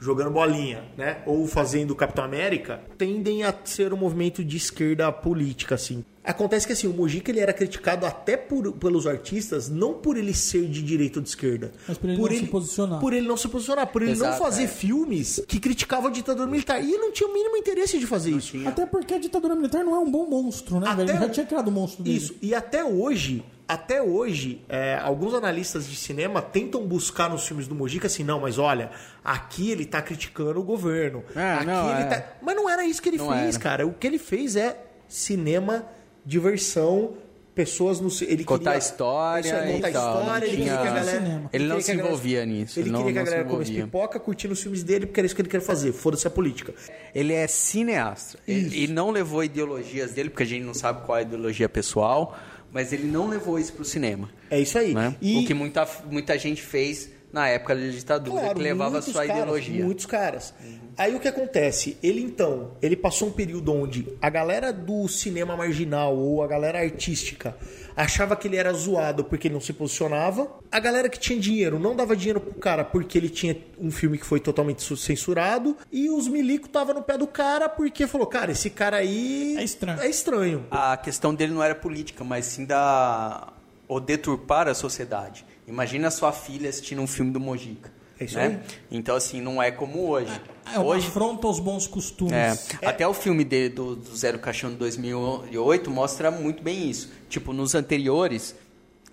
jogando bolinha, né? Ou fazendo Capitão América, tendem a ser um movimento de esquerda política, assim. Acontece que assim, o Mojica ele era criticado até por, pelos artistas, não por ele ser de direita ou de esquerda,
Mas por ele não se posicionar.
Por ele não se posicionar, por ele não
Exato,
fazer
é.
filmes que criticavam a ditadura militar. E ele não tinha o mínimo interesse de fazer isso.
Até porque a ditadura militar não é um bom monstro, né,
Até
velho? Ele já tinha criado o monstro dele.
Isso. E até hoje, até hoje, é, alguns analistas de cinema tentam buscar nos filmes do Mojica assim, não, mas olha, aqui ele tá criticando o governo.
É,
aqui
não,
ele
é.
tá. Mas não era isso que ele
Não
fez,
era.
cara. O que ele fez é cinema, diversão, pessoas no. Ele
Contar
queria,
história
Isso é, contar
tal,
história, ele
não
queria que a
tinha-
galera.
Cinema.
Ele não se
que a galera-
envolvia nisso,
Ele
não-
queria que a
não se
galera comesse
envolvia.
pipoca curtindo os filmes dele, porque era isso que ele queria fazer. Foda-se a política.
Ele é cineasta. Ele, e não levou ideologias dele, porque a gente não sabe qual é a ideologia pessoal, mas ele não levou isso pro cinema.
É isso aí.
né?
E-
O que muita, muita gente fez na época da ditadura, que levava sua
caras,
ideologia.
Muitos caras. Aí o que acontece? Ele então, ele passou um período onde a galera do cinema marginal ou a galera artística achava que ele era zoado porque ele não se posicionava. A galera que tinha dinheiro não dava dinheiro pro cara porque ele tinha um filme que foi totalmente su- censurado. E os milico tava no pé do cara porque falou, cara, esse cara aí
É estranho.
É estranho.
A questão dele não era política, mas sim da o deturpar a sociedade. Imagina a sua filha assistindo um filme do Mojica.
É isso
né?
aí.
Então, assim, não é como hoje.
É uma
hoje,
afronta aos bons costumes.
É, Até o filme dele, do, do Zero Caixão de 2008 mostra muito bem isso. Tipo, nos anteriores,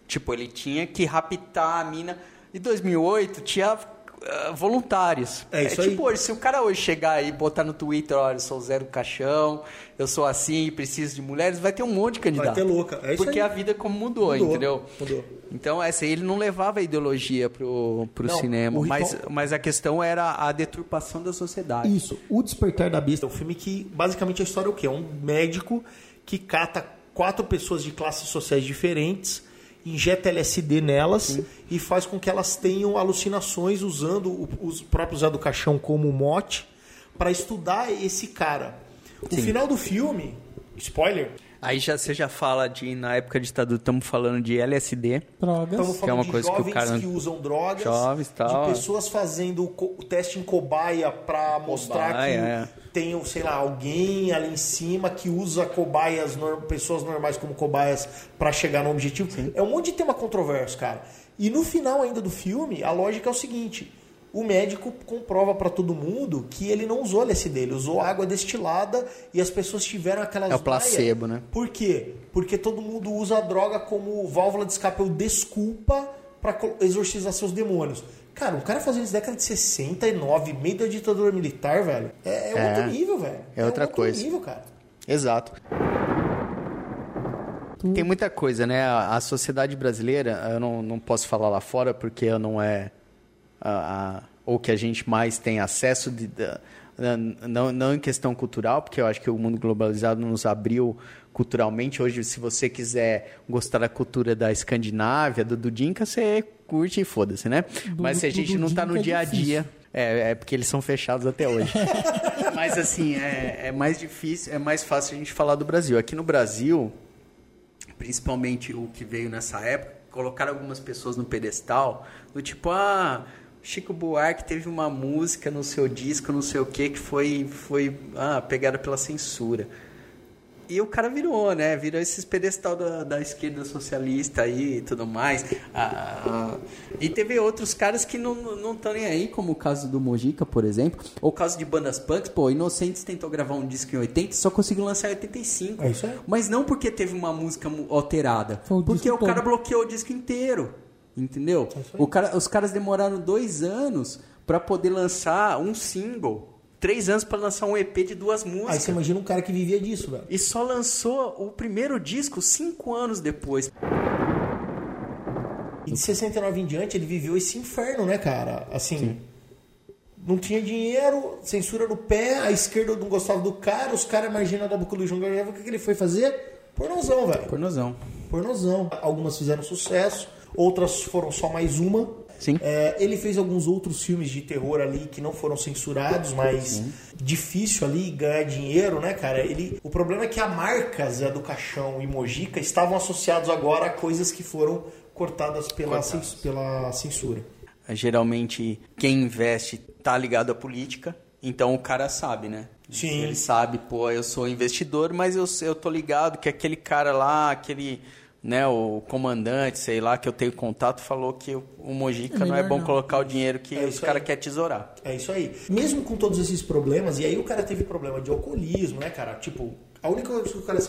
tipo, ele tinha que raptar a mina. Em 2008 tinha ah, voluntários.
É isso aí.
tipo hoje, se o cara hoje chegar e botar no Twitter, olha, eu sou o Zero Caixão, eu sou assim, preciso de mulheres, vai ter um monte de candidato.
ter louca, é isso
Porque
aí.
a vida como mudou,
Mudou,
entendeu?
mudou.
Então, essa, ele não levava a ideologia pro, pro
Não,
cinema, mas, mas a questão era a deturpação da sociedade.
Isso, O Despertar da Besta é um filme que, basicamente, a história é o quê? É um médico que cata quatro pessoas de classes sociais diferentes, injeta LSD nelas e faz com que elas tenham alucinações usando o- os próprios Zé do Caixão como mote para estudar esse cara. O
Sim.
final do filme, spoiler,
Aí já, você já fala de, na época de ditadura, estamos falando de LSD.
Drogas.
Estamos
Que é uma
falando de
coisa que o
jovens
cara-
que usam drogas,
Jovens, tal.
de pessoas fazendo o teste em cobaia para mostrar que
é.
tem, sei lá, alguém ali em cima que usa cobaias, pessoas normais como cobaias para chegar no objetivo. É um monte de tema controverso, cara. E no final ainda do filme, a lógica é o seguinte: o médico comprova para todo mundo que ele não usou LSD, ele usou água destilada e as pessoas tiveram aquelas
É o placebo, né?
Por quê? Porque todo mundo usa a droga como válvula de escape ou desculpa para exorcizar seus demônios. Cara, um cara fazendo isso na década de 69, meio da ditadura militar, velho, é, é
É.
outro nível, velho.
É outra
outro
coisa.
nível, cara.
Exato. Tem muita coisa, né? A, a sociedade brasileira, eu não, não posso falar lá fora porque eu não é a, a- ou que a gente mais tem acesso de, da- não, não em questão cultural, porque eu acho que o mundo globalizado nos abriu culturalmente. Hoje, se você quiser gostar da cultura da Escandinávia, do Dudinka, você curte e foda-se, né? Mas se a
do
gente não tá no
é
dia a dia, é, é porque eles são fechados até hoje. Mas assim, é, é mais difícil, é mais fácil a gente falar do Brasil. Aqui no Brasil, principalmente o que veio nessa época, colocaram algumas pessoas no pedestal, do tipo, ah, Chico Buarque teve uma música no seu disco, não sei o que, que foi, foi ah, pegada pela censura. E o cara virou, né? Virou esses pedestal da, da esquerda socialista aí e tudo mais. Ah, ah, e teve outros caras que não estão não nem aí, como o caso do Mojica, por exemplo. Ou o caso de bandas punks. Pô, Inocentes tentou gravar um disco em 80 e só conseguiu lançar em 85.
É isso aí.
Mas não porque teve uma música alterada. Porque o cara bloqueou o disco inteiro. Entendeu?
É
O cara, os caras demoraram dois anos pra poder lançar um single. Três anos pra lançar um EP de duas
Aí
músicas.
você imagina um cara que vivia disso, velho.
E só lançou o primeiro disco cinco anos depois.
E de 69 em diante ele viveu esse inferno, né, cara? Assim, não tinha dinheiro, censura no pé, a esquerda não gostava do cara, os caras marginam da boca do João Gabriel. O que, que ele foi fazer? Pornozão, velho.
Pornozão.
Pornozão. Algumas fizeram sucesso, outras foram só mais uma.
Sim.
É, ele fez alguns outros filmes de terror ali que não foram censurados, mas difícil ali ganhar dinheiro, né, cara? Ele, o problema é que a marca Zé do Caixão e Mojica estavam associados agora a coisas que foram cortadas pela, cens- pela censura.
Geralmente, quem investe tá ligado à política. Então o cara sabe, né?
Sim.
Ele sabe, pô, eu sou investidor, mas eu, eu tô ligado que aquele cara lá, aquele, né, o comandante, sei lá, que eu tenho contato, falou que o, Mojica
É
não é bom
não.
colocar o dinheiro que
É
os caras querem tesourar.
É isso aí. Mesmo com todos esses problemas, e aí o cara teve problema de alcoolismo, né, cara? Tipo, a única coisa que o cara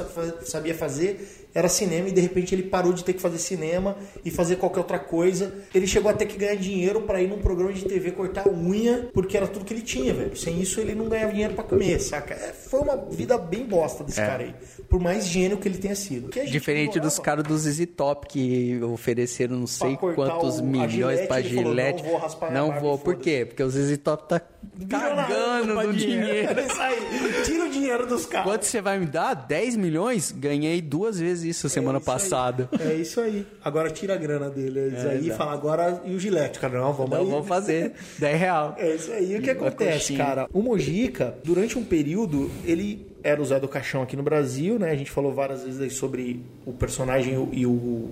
sabia fazer era cinema e de repente ele parou de ter que fazer cinema e fazer qualquer outra coisa. Ele chegou a ter que ganhar dinheiro pra ir num programa de TV cortar unha, porque era tudo que ele tinha, velho. Sem isso ele não ganhava dinheiro pra comer, saca? É, foi uma vida bem bosta desse
É.
cara aí. Por mais gênio que ele tenha sido.
Diferente dos caras do ZZ Top que ofereceram não sei quantos
o-
milhões
Gillette,
pra
ele falou,
Gillette.
"Não vou raspar
Não vou. Por
foda-se."
quê? Porque o ZZ Top tá cagando no dinheiro.
É isso aí. Tira o dinheiro dos caras.
Quanto você vai me dar? 10 milhões? Ganhei duas vezes isso semana
isso aí.
passada.
É isso aí. Agora tira a grana dele é isso
É,
aí e
exato.
fala agora e o Gillette, cara. Não, vamos
Não
aí.
vou fazer. 10 real.
É isso aí. O que acontece, cara? O Mojica, durante um período, ele era o Zé do Caixão aqui no Brasil, né? A gente falou várias vezes aí sobre o personagem e o.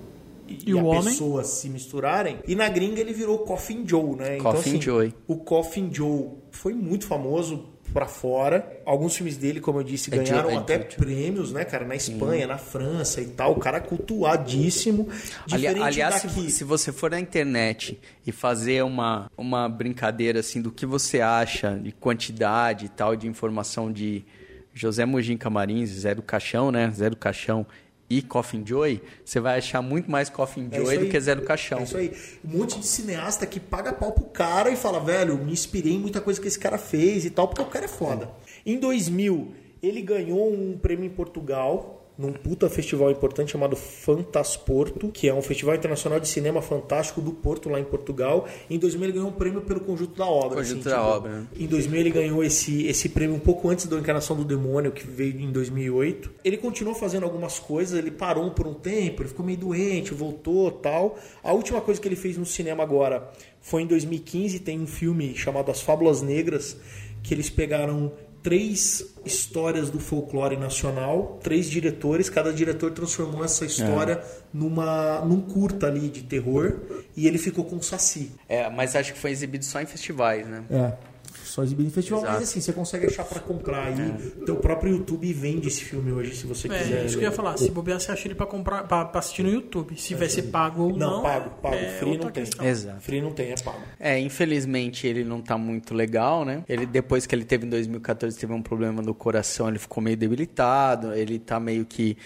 E,
E o
a
homem?
pessoa se misturarem. E na gringa ele virou Coffin Joe, né?
Coffin Joe.
O Coffin Joe foi muito famoso pra fora. Alguns filmes dele, como eu disse,
É
ganharam
é
até
Joe.
prêmios, né, cara? Na Espanha, na França e tal. O cara é cultuadíssimo.
Ali- aliás, se,
daqui.
se você for na internet e fazer uma, uma brincadeira assim do que você acha de quantidade e tal de informação de José Mojim Camarins, Zé do Caixão, né? Zé do Caixão e Coffin Joy, você vai achar muito mais Coffin
É
Joy do que Zé do Caixão.
É isso aí. Um monte de cineasta que paga pau pro cara e fala, velho, me inspirei em muita coisa que esse cara fez e tal, porque o cara é foda. Em 2000, ele ganhou um prêmio em Portugal, num puta festival importante chamado Fantasporto, que é um festival internacional de cinema fantástico do Porto, lá em Portugal. Em 2000, ele ganhou um prêmio pelo conjunto da obra. assim,
Conjunto da obra, né?
Em 2000 ele ganhou esse, esse prêmio um pouco antes da Encarnação do Demônio, que veio em 2008. Ele continuou fazendo algumas coisas, ele parou por um tempo, ele ficou meio doente, voltou tal. A última coisa que ele fez no cinema agora foi em 2015, tem um filme chamado As Fábulas Negras, que eles pegaram três histórias do folclore nacional, três diretores, cada diretor transformou essa história numa num curta ali de terror e ele ficou com o Saci.
É, mas acho que foi exibido só em festivais, né?
É. Só exibido em festival,
Exato.
mas assim, você consegue achar pra comprar aí. Teu próprio YouTube vende esse filme hoje, se você quiser.
É, isso que eu ia falar. Se bobear, você acha ele pra, comprar, pra, pra assistir no YouTube. Se vai ser pago ou não.
Não, pago, pago.
é
Free não tem.
questão.
Exato.
Free não tem, é pago.
É, infelizmente ele não tá muito legal, né? Ele depois que ele teve em 2014 teve um problema no coração, ele ficou meio debilitado, ele tá meio que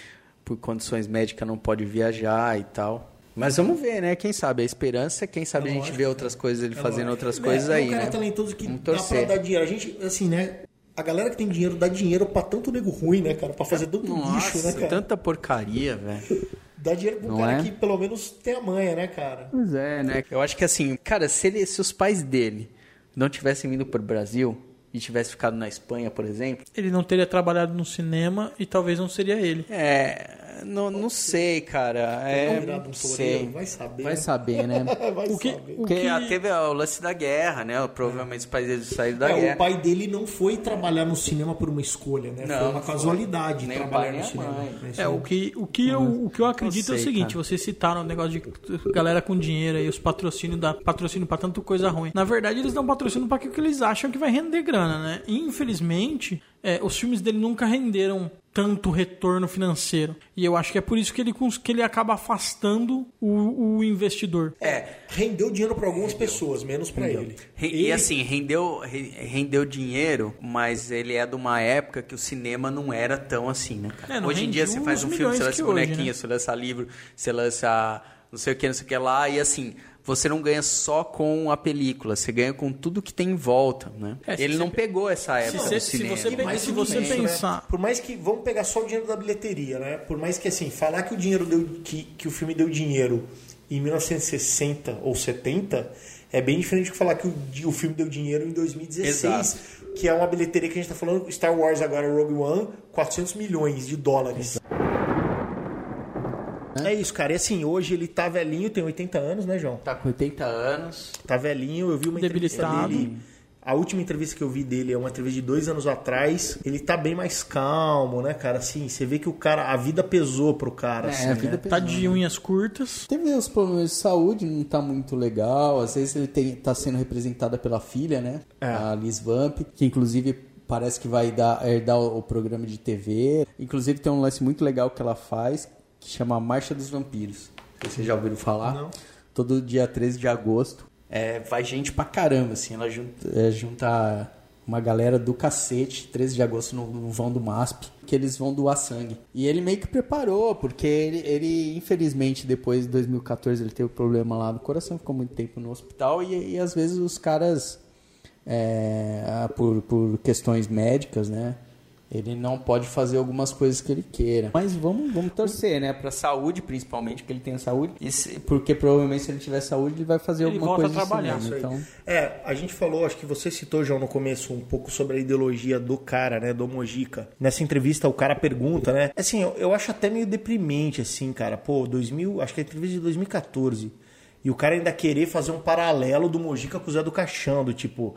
por condições médicas não pode viajar e tal. Mas vamos ver, né? Quem sabe a esperança, quem sabe a gente vê outras coisas ele fazendo outras coisas
é,
aí,
é um cara
né?
talentoso que dá pra
torcer.
dar dinheiro. A gente, assim, né? A galera que tem dinheiro dá dinheiro pra tanto nego ruim, né, cara? Pra fazer tanto lixo, né,
Nossa,
cara?
tanta porcaria, velho.
Dá dinheiro pro
Não
cara
é?
que pelo menos tem a manha, né, cara?
Pois é, né? Eu acho que assim, cara, se, ele, se os pais dele não tivessem vindo pro Brasil e tivessem ficado na Espanha, por exemplo,
Ele não teria trabalhado no cinema e talvez não seria ele.
é. Não, não sei, cara. É,
um
não sei.
vai saber.
Vai
né?
saber, né?
vai
O que,
saber.
o
Porque
que,
ah, teve o lance da guerra, né? Provavelmente os pais dele saíram da
É,
guerra.
o pai dele não foi trabalhar no cinema por uma escolha, né?
Não,
foi uma casualidade
Nem
trabalhar no cinema.
mãe.
Isso
É, o que, o que, eu, o que eu acredito é o
sei,
seguinte,
cara.
vocês citaram o negócio de galera com dinheiro aí, os patrocínios da patrocínio pra tanto coisa ruim. Na verdade, eles dão patrocínio pra aquilo que eles acham que vai render grana, né? Infelizmente, é, os filmes dele nunca renderam tanto retorno financeiro. E eu acho que é por isso que ele, que ele acaba afastando o, o investidor.
É,
Rendeu dinheiro pra algumas pessoas, menos pra ele.
Re- E assim, rendeu, re- rendeu dinheiro, mas ele é de uma época que o cinema não era tão assim, né? cara?
É,
hoje em dia você faz um filme, você lança
hoje,
bonequinho,
né?
você lança livro, você lança não sei o que, não sei o que lá, e assim, você não ganha só com a película, você ganha com tudo que tem em volta, né?
É, se
ele
você-
não pegou essa época
você-
do
se
cinema.
você pegar-
Mas
se você
bem,
pensar-
né? Por mais que. Vamos pegar só o dinheiro da bilheteria, né? Por mais que assim, falar que o dinheiro deu. que, que o filme deu dinheiro em 1960 ou 70 é bem diferente de falar que o, o filme deu dinheiro em 2016. Que é uma bilheteria que a gente tá falando. Star Wars agora, Rogue One, 400 milhões de dólares. É isso, cara. E assim, hoje ele tá velhinho, tem 80 anos, né, João?
Tá com 80 anos.
Tá velhinho, eu vi uma entrevista dele. A última entrevista que eu vi dele é uma entrevista de dois anos atrás. Ele tá bem mais calmo, né, cara? Assim, você vê que o cara, a vida pesou pro cara. assim,
a vida
né?
Tá de unhas curtas.
Teve os problemas de saúde, não tá muito legal. Às vezes ele tem, tá sendo representada pela filha, né?
É.
A Liz Vamp, que inclusive parece que vai dar, herdar o, programa de TV. Inclusive tem um lance muito legal que ela faz, chama Marcha dos Vampiros. Vocês já ouviram falar?
Não.
Todo dia 13 de agosto. É, vai gente pra caramba, assim. Ela junta, é, junta uma galera do cacete, 13 de agosto no, no vão do MASP, que eles vão doar sangue. E ele meio que preparou, porque ele, ele, infelizmente, depois de 2014, ele teve problema lá no coração, ficou muito tempo no hospital, e, e às vezes os caras, é, por, por questões médicas, né? Ele não pode fazer algumas coisas que ele queira. Mas vamos, vamos torcer, né? Pra saúde, principalmente, que ele tenha saúde. E se- porque provavelmente se ele tiver saúde, ele vai fazer
Ele
alguma
volta
coisa
a
de
trabalhar,
cinema.
Isso aí.
Então,
É, a gente falou, acho que você citou, João, no começo, um pouco sobre a ideologia do cara, né, do Mojica. Nessa entrevista, o cara pergunta, né? Assim, eu, eu acho até meio deprimente, assim, cara. Pô, 2000, acho que é a entrevista de 2014. E o cara ainda querer fazer um paralelo do Mojica com o Zé do Caixão, do tipo,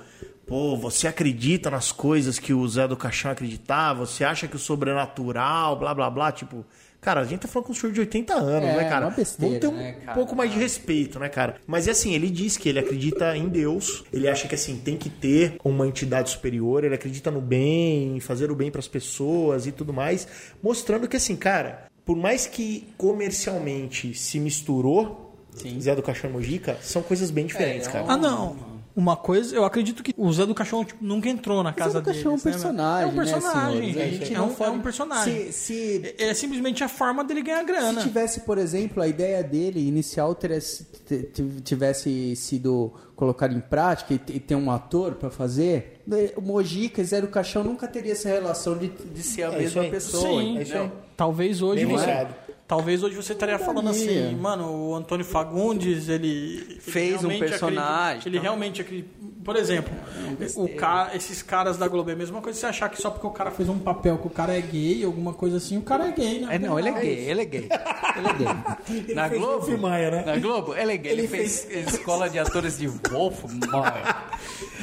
pô, você acredita nas coisas que o Zé do Caixão acreditava? Você acha que o sobrenatural, blá blá blá, tipo. Cara, a gente tá falando com um senhor de 80 anos,
É,
né, cara?
uma besteira,
Vamos ter um
né, cara?
pouco mais de respeito, né, cara? Mas é assim, ele diz que ele acredita em Deus, ele acha que assim, tem que ter uma entidade superior, ele acredita no bem, em fazer o bem pras pessoas e tudo mais, mostrando que assim, cara, por mais que comercialmente se misturou, Zé do Caixão e Mojica, são coisas bem diferentes,
É,
cara.
Ah, não.
Uma coisa, eu acredito que o Zé do Caixão tipo, nunca entrou na casa
Zé do Caixão é um
deles, né?
personagem,
É um personagem,
né? A
gente.
gente
É
não
um, é um personagem.
Se- se-
É simplesmente a forma dele ganhar grana.
Se tivesse, por exemplo, a ideia dele inicial tivesse, tivesse sido colocada em prática e, ter um ator para fazer, né, o Mojica e Zé do Caixão nunca teria essa relação de, de ser a
É isso
mesma
aí.
pessoa.
Sim,
É isso aí.
talvez hoje
Bem
você,
lembrado.
Talvez hoje você estaria falando assim, mano, o Antônio Fagundes, ele ele
Fez um
realmente
personagem,
acredita- ele
então.
realmente acredita- por exemplo, o ca- esses caras da Globo é a mesma coisa você achar que só porque o cara fez
Fez um papel que o cara é gay, alguma coisa assim, o cara é gay, né?
É, não, ele é gay, ele é gay. Ele é gay. Na
fez
Globo?
Maia, né?
Na Globo? Ele é gay. Ele,
Ele
fez, escola de atores de Wolf Maia.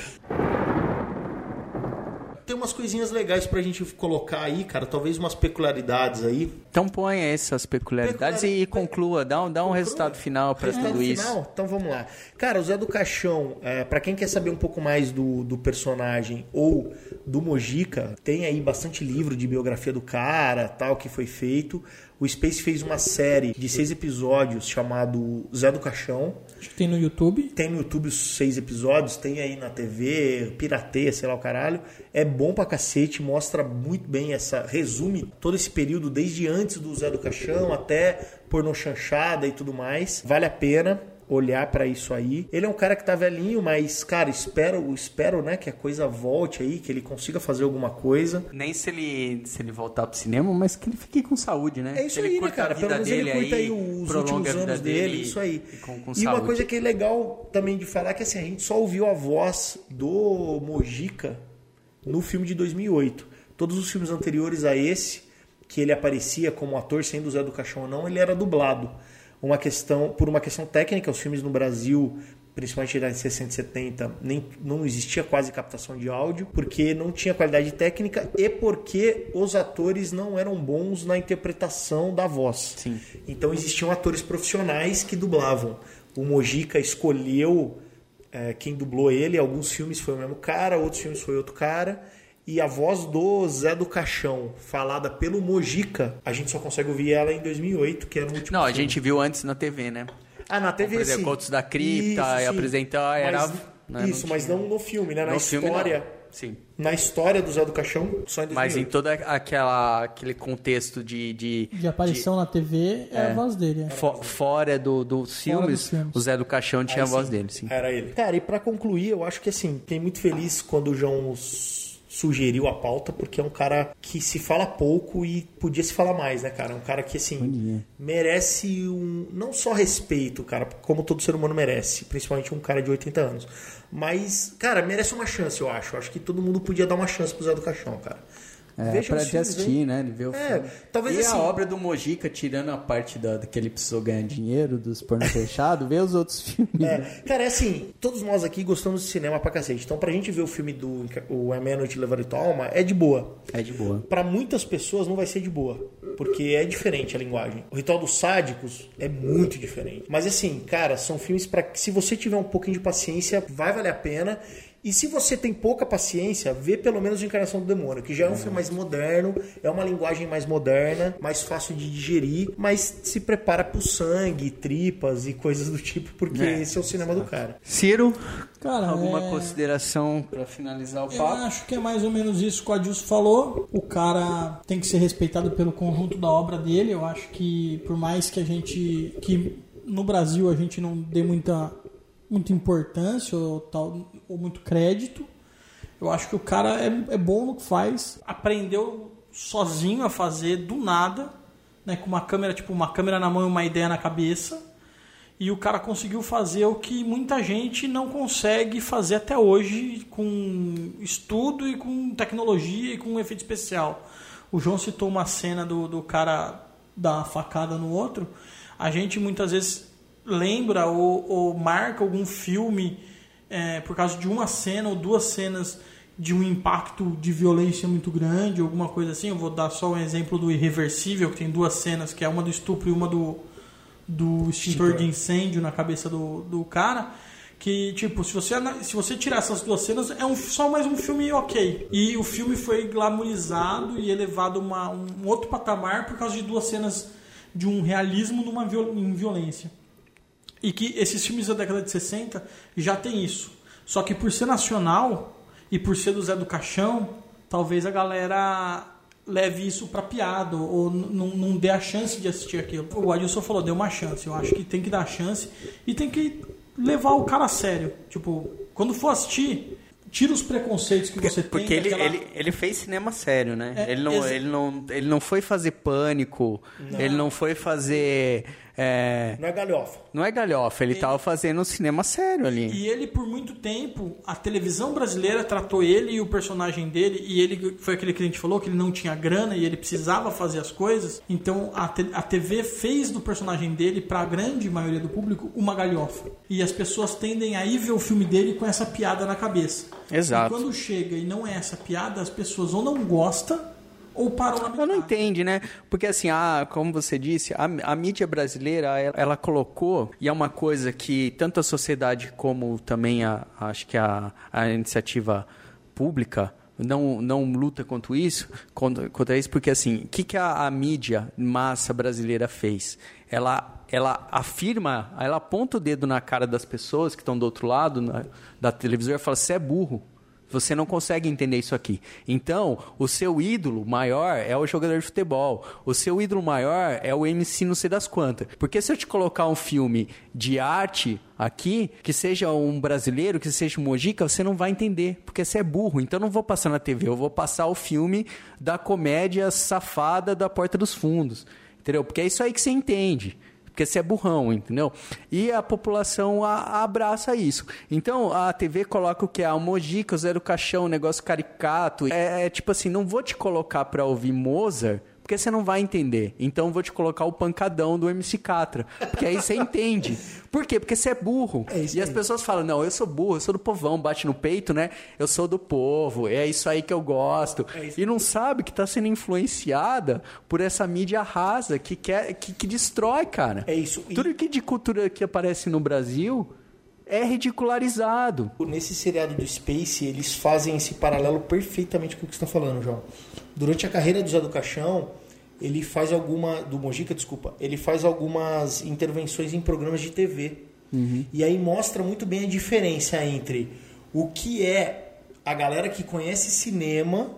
Tem umas coisinhas legais pra gente colocar aí, cara. Talvez umas peculiaridades aí.
Então ponha essas peculiaridades e, e conclua. Dá um, dá um resultado final pra
Resultado
tudo isso.
final? Então vamos lá. Cara, o Zé do Caixão, é, para quem quer saber um pouco mais do, do personagem ou do Mojica, tem aí bastante livro de biografia do cara, tal, que foi feito. O Space fez uma série de seis episódios chamado Zé do Caixão.
Acho que tem no YouTube.
Tem no YouTube os seis episódios, tem aí na TV, pirateia, sei lá o caralho. É bom pra cacete, mostra muito bem essa. resume todo esse período, desde antes do Zé do Caixão até pornô chanchada e tudo mais. Vale a pena olhar pra isso aí. Ele é um cara que tá velhinho, mas, cara, espero, espero, né, que a coisa volte aí, que ele consiga fazer alguma coisa.
Nem se ele, se ele voltar pro cinema, mas que ele fique com saúde, né?
É isso
ele
aí, né, cara? Pelo menos ele
dele
curta aí, os últimos anos dele, isso aí.
e com- com
e uma
saúde.
coisa que é legal também de falar é que assim, a gente só ouviu a voz do Mojica no filme de 2008. Todos os filmes anteriores a esse, que ele aparecia como ator, sendo o Zé do Caixão ou não, ele era dublado. Uma questão, por uma questão técnica, os filmes no Brasil principalmente na 60 e 70, nem, não existia quase captação de áudio, porque não tinha qualidade técnica e porque os atores não eram bons na interpretação da voz.
Sim.
Então existiam atores profissionais que dublavam. O Mojica escolheu é, quem dublou ele. Alguns filmes foi o mesmo cara, outros filmes foi outro cara. E a voz do Zé do Caixão, falada pelo Mojica, a gente só consegue ouvir ela em 2008, que era o último
Não, a
filme.
gente viu antes na TV, né?
Ah, na TV
Apresenta
sim.
Contos da Cripta, e apresentar, era-
Mas-
né,
isso,
não
mas não no filme, né? Na
No filme,
história.
não. Sim.
Na história do Zé do Caixão, só em 2008.
Mas em todo aquela, aquele contexto de... De,
De aparição na TV é, a voz dele. é.
fo- fora do, dos filmes,
filmes.
o Zé do Caixão tinha
Aí
a voz
sim,
dele, sim.
Era ele. Cara, e pra concluir, eu acho que assim, fiquei muito feliz quando o João sugeriu a pauta, porque é um cara que se fala pouco e podia se falar mais, né, cara? É um cara que, assim, merece um. Não só respeito, cara, como todo ser humano merece, principalmente um cara de 80 anos. Mas, cara, merece uma chance, eu acho. Eu acho que todo mundo podia dar uma chance pro Zé do Caixão, cara.
É,
Veja
pra
os
te
filmes
assistir, né? De ver o
É,
filme.
talvez
e
assim-
a obra do Mojica, tirando a parte da, que ele precisou ganhar dinheiro, dos porno fechado, ver os outros filmes.
É,
né?
cara, é assim, todos nós aqui gostamos de cinema pra cacete. Então, pra gente ver o filme do o É Meia-Noite Levar Tua Alma, é de boa.
É de boa.
Pra muitas pessoas não vai ser de boa, porque é diferente a linguagem. O Ritual dos Sádicos é muito diferente. Mas assim, cara, são filmes para que se você tiver um pouquinho de paciência, vai valer a pena. E se você tem pouca paciência, vê pelo menos a Encarnação do Demônio, que já é um filme mais moderno, é uma linguagem mais moderna, mais fácil de digerir, mas se prepara pro sangue, tripas e coisas do tipo, porque
É,
esse é o cinema do cara.
Ciro,
Cara,
alguma
é-
consideração pra finalizar o
Eu
papo?
acho que é mais ou menos isso que o Adilson falou. O cara tem que ser respeitado pelo conjunto da obra dele. Eu acho que por mais que a gente. que no Brasil a gente não dê muita, muita importância ou, tal, ou muito crédito, eu acho que o cara é, é bom no que faz. Aprendeu sozinho a fazer do nada, né? Com uma câmera, tipo, uma câmera na mão e uma ideia na cabeça. E o cara conseguiu fazer o que muita gente não consegue fazer até hoje com estudo e com tecnologia e com efeito especial. O João citou uma cena do, do cara dar uma facada no outro. A gente muitas vezes lembra ou, ou marca algum filme é, por causa de uma cena ou duas cenas de um impacto de violência muito grande, alguma coisa assim. Eu vou dar só um exemplo do Irreversível, que tem duas cenas, que é uma do estupro e uma do, do extintor de incêndio na cabeça do, do cara. Que, tipo, se você, se você tirar essas duas cenas, é um, só mais um filme ok. E o filme foi glamourizado e elevado a um outro patamar por causa de duas cenas de um realismo numa viol, em violência. E que esses filmes da década de 60 já tem isso. Só que por ser nacional e por ser do Zé do Caixão, talvez a galera leve isso pra piada ou não dê a chance de assistir aquilo. O Adilson falou, deu uma chance. Eu acho que tem que dar a chance e tem que levar o cara a sério. Tipo, quando for assistir, tira os preconceitos que você tem.
Porque ele,
daquela-
ele, ele fez cinema sério, né?
É,
ele, não, ele, não, ele não foi fazer pânico, ele não foi fazer. É,
Não é galhofa.
não é galhofa, ele tava fazendo um cinema sério ali.
E ele, por muito tempo, a televisão brasileira tratou ele e o personagem dele, e ele foi aquele que a gente falou que ele não tinha grana e ele precisava fazer as coisas. Então a, te- a TV fez do personagem dele, para a grande maioria do público, uma galhofa. E as pessoas tendem a ir ver o filme dele com essa piada na cabeça.
Exato.
E quando chega e não é essa piada, as pessoas ou não gostam ou param na
Ela não
metade.
entende, né? Porque assim, ah, como você disse, a, a mídia brasileira, ela, ela colocou, e é uma coisa que tanto a sociedade como também a, acho que a, a iniciativa pública não, não luta contra isso, contra, contra isso, porque assim, o que, que a, a mídia massa brasileira fez? Ela, ela afirma, ela aponta o dedo na cara das pessoas que estão do outro lado na- da televisão e fala, você é burro. Você não consegue entender isso aqui. Então, o seu ídolo maior é o jogador de futebol. O seu ídolo maior é o MC não sei das quantas. Porque se eu te colocar um filme de arte aqui, que seja um brasileiro, que seja um mojica, você não vai entender. Porque você é burro. Então, não vou passar na TV. Eu vou passar o filme da comédia safada da Porta dos Fundos. Entendeu? Porque é isso aí que você entende porque você é burrão, entendeu? E a população a- abraça isso. Então a TV coloca o que? A Mojica, o Zero Caixão, um negócio caricato. É, é tipo assim, não vou te colocar pra ouvir Mozart, porque você não vai entender. Então vou te colocar o pancadão do MC Catra, porque aí você entende. Por quê? Porque você é burro.
isso
e as pessoas falam, não, eu sou burro, eu sou do povão, bate no peito, né? Eu sou do povo, é isso aí que eu gosto. e não sabe que tá sendo influenciada por essa mídia rasa que quer que, que destrói, cara.
É isso. E-
Tudo que de cultura que aparece no Brasil é ridicularizado.
Nesse seriado do Space, eles fazem esse paralelo perfeitamente com o que você está falando, João. Durante a carreira do Zé do Caixão, ele faz alguma. Do Mojica, desculpa. Ele faz algumas intervenções em programas de TV. E aí mostra muito bem a diferença entre o que é a galera que conhece cinema,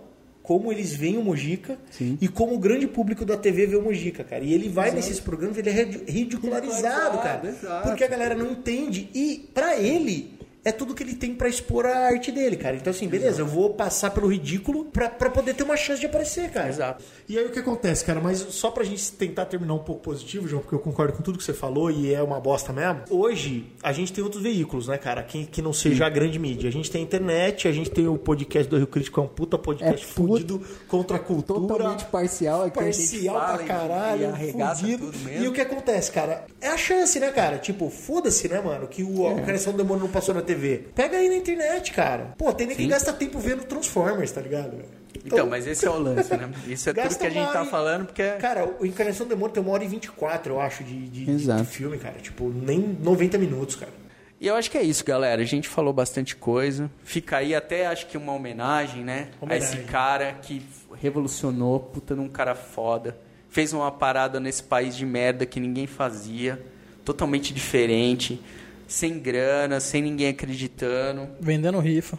como eles veem o Mojica, e como o grande público da TV vê o Mojica, cara. E ele vai nesses programas, ele é ridi- ridicularizado, cara.
exato.
Porque a galera não entende. E pra ele, é tudo que ele tem pra expor a arte dele, cara. Então, assim, beleza, eu vou passar pelo ridículo pra, pra poder ter uma chance de aparecer, cara.
Exato.
E aí o que acontece, cara? Mas só pra gente tentar terminar um pouco positivo, João, porque eu concordo com tudo que você falou e é uma bosta mesmo. Hoje, a gente tem outros veículos, né, cara? Que, que não seja a grande mídia. A gente tem a internet, a gente tem o podcast do Rio Crítico, é um puta podcast
É
fudido contra a cultura.
Totalmente parcial aqui. a gente
Parcial pra caralho,
e arregaça
fudido.
tudo mesmo.
E o que acontece, cara? É a chance, né, cara? Tipo, foda-se, né, mano? Que o,
É.
a Encarnação do Demônio não passou na TV. Pega aí na internet, cara. Pô, tem nem que gasta tempo vendo Transformers, tá ligado?
Então, mas esse é o lance, né? Isso é tudo que a gente tá
e-
falando, porque é
Cara, o Encarnação do Demônio tem uma hora e 24, eu acho, de, de, de filme, cara. Tipo, nem 90 minutos, cara.
E eu acho que é isso, galera. A gente falou bastante coisa. Fica aí até, acho que uma homenagem, né?
Homenagem.
A esse cara que revolucionou, puta num cara foda. Fez uma parada nesse país de merda que ninguém fazia. Totalmente diferente. Sem grana, sem ninguém acreditando.
Vendendo rifa.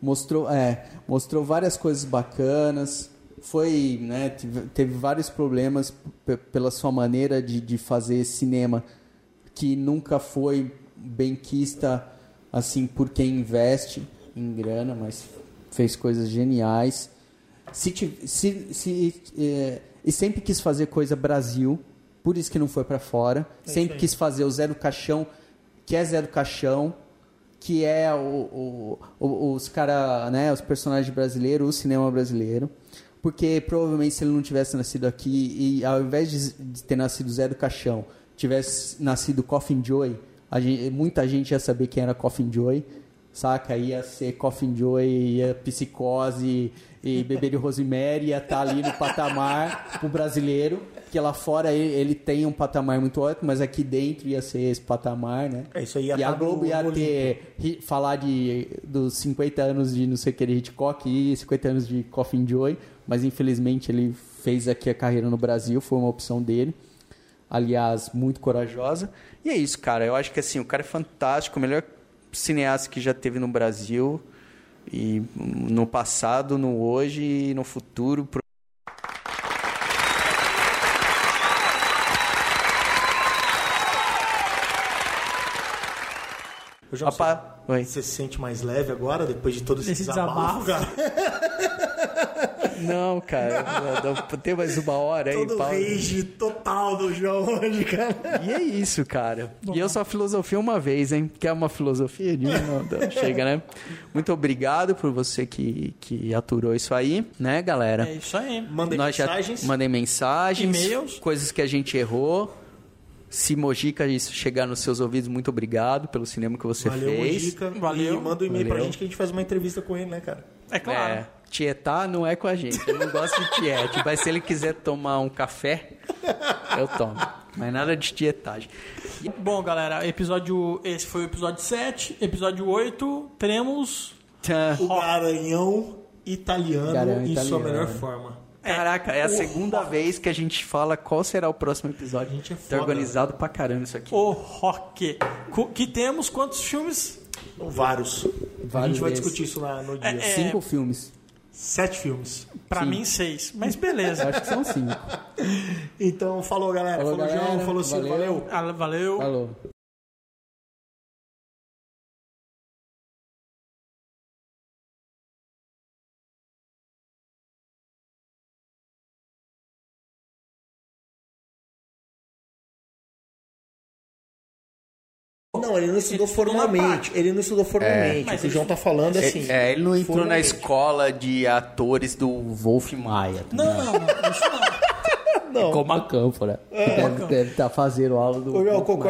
mostrou, é, mostrou várias coisas bacanas. Foi, né, teve, teve vários problemas pela sua maneira de, de fazer cinema que nunca foi benquista assim por quem investe em grana, mas fez coisas geniais. Se, se, se, eh, e sempre quis fazer coisa Brasil, por isso que não foi para fora. sempre quis fazer o Zero Caixão, que é Zero Caixão, que é o- o- os cara, né, os personagens brasileiros, o cinema brasileiro. Porque provavelmente se ele não tivesse nascido aqui e ao invés de, de ter nascido Zé do Caixão, tivesse nascido Coffin Joy, a gente- muita gente ia saber quem era Coffin Joy, saca? Ia ser Coffin Joy, ia Psicose e Bebê de Rosemary, ia estar ali no patamar pro brasileiro, porque lá fora ele, ele tem um patamar muito alto, mas aqui dentro ia ser esse patamar, né?
É, isso aí
e a
tá
Globo ia ter ri- falar de dos 50 anos de não sei o que de Hitchcock e 50 anos de Coffin Joy, mas infelizmente ele fez aqui a carreira no Brasil, foi uma opção dele. Aliás, muito corajosa.
E é isso, cara. Eu acho que assim, o cara é fantástico, o melhor cineasta que já teve no Brasil e no passado, no hoje e no futuro.
Eu já
Oi.
Você se sente mais leve agora, depois de todo esse
Esse
desabafo,
desabafo.
cara?
Não, cara, não, não, tem mais uma hora aí,
Todo o
Paulo.
rage total do João hoje, cara.
E é isso, cara. E eu só filosofia uma vez, hein? Quer uma filosofia de uma? Não, Chega, né? Muito obrigado por você que, que aturou isso aí, né, galera?
É isso aí.
Mandem
Nós já
mensagens.
mandei mensagens,
E-mails.
coisas que a gente errou. Se Mojica isso chegar nos seus ouvidos, muito obrigado pelo cinema que você
Valeu,
fez.
Mojica.
Valeu.
E manda um e-mail pra
Valeu.
gente que a gente faz uma entrevista com ele, né, cara?
É claro.
É, tietar não é com a gente. Eu não gosto de tiete. Mas se ele quiser tomar um café, eu tomo. Mas nada de tietagem.
Bom, galera, episódio. Esse foi o episódio 7. Episódio 8, teremos.
Tchan.
O Garanhão italiano
Garanhão
em sua
italiano.
melhor forma.
Caraca, é a segunda vez que a gente fala qual será o próximo episódio.
A gente é
Tá
foda,
organizado pra caramba isso aqui.
O Rock. Que temos quantos filmes?
São vários. a
Vários
gente vai discutir isso lá no dia.
É,
Cinco filmes.
Sete filmes.
Pra
Sim.
mim, seis. Mas
Eu
beleza.
acho que são cinco.
Então, falou, galera.
Falou,
Falou,
galera.
João. Falou, Silvio.
Valeu.
Valeu.
Ah, Valeu.
Falou.
Não, ele não estudou
na
formalmente. Ele não estudou formalmente.
Mas
o que o
ele-
João tá falando é assim.
É, ele não entrou na escola de atores do Wolf Maia. tá
Não, não, não, isso não.
Não.
Como a Cânfora. Deve estar fazendo aula do. Wolf Maia.
concordo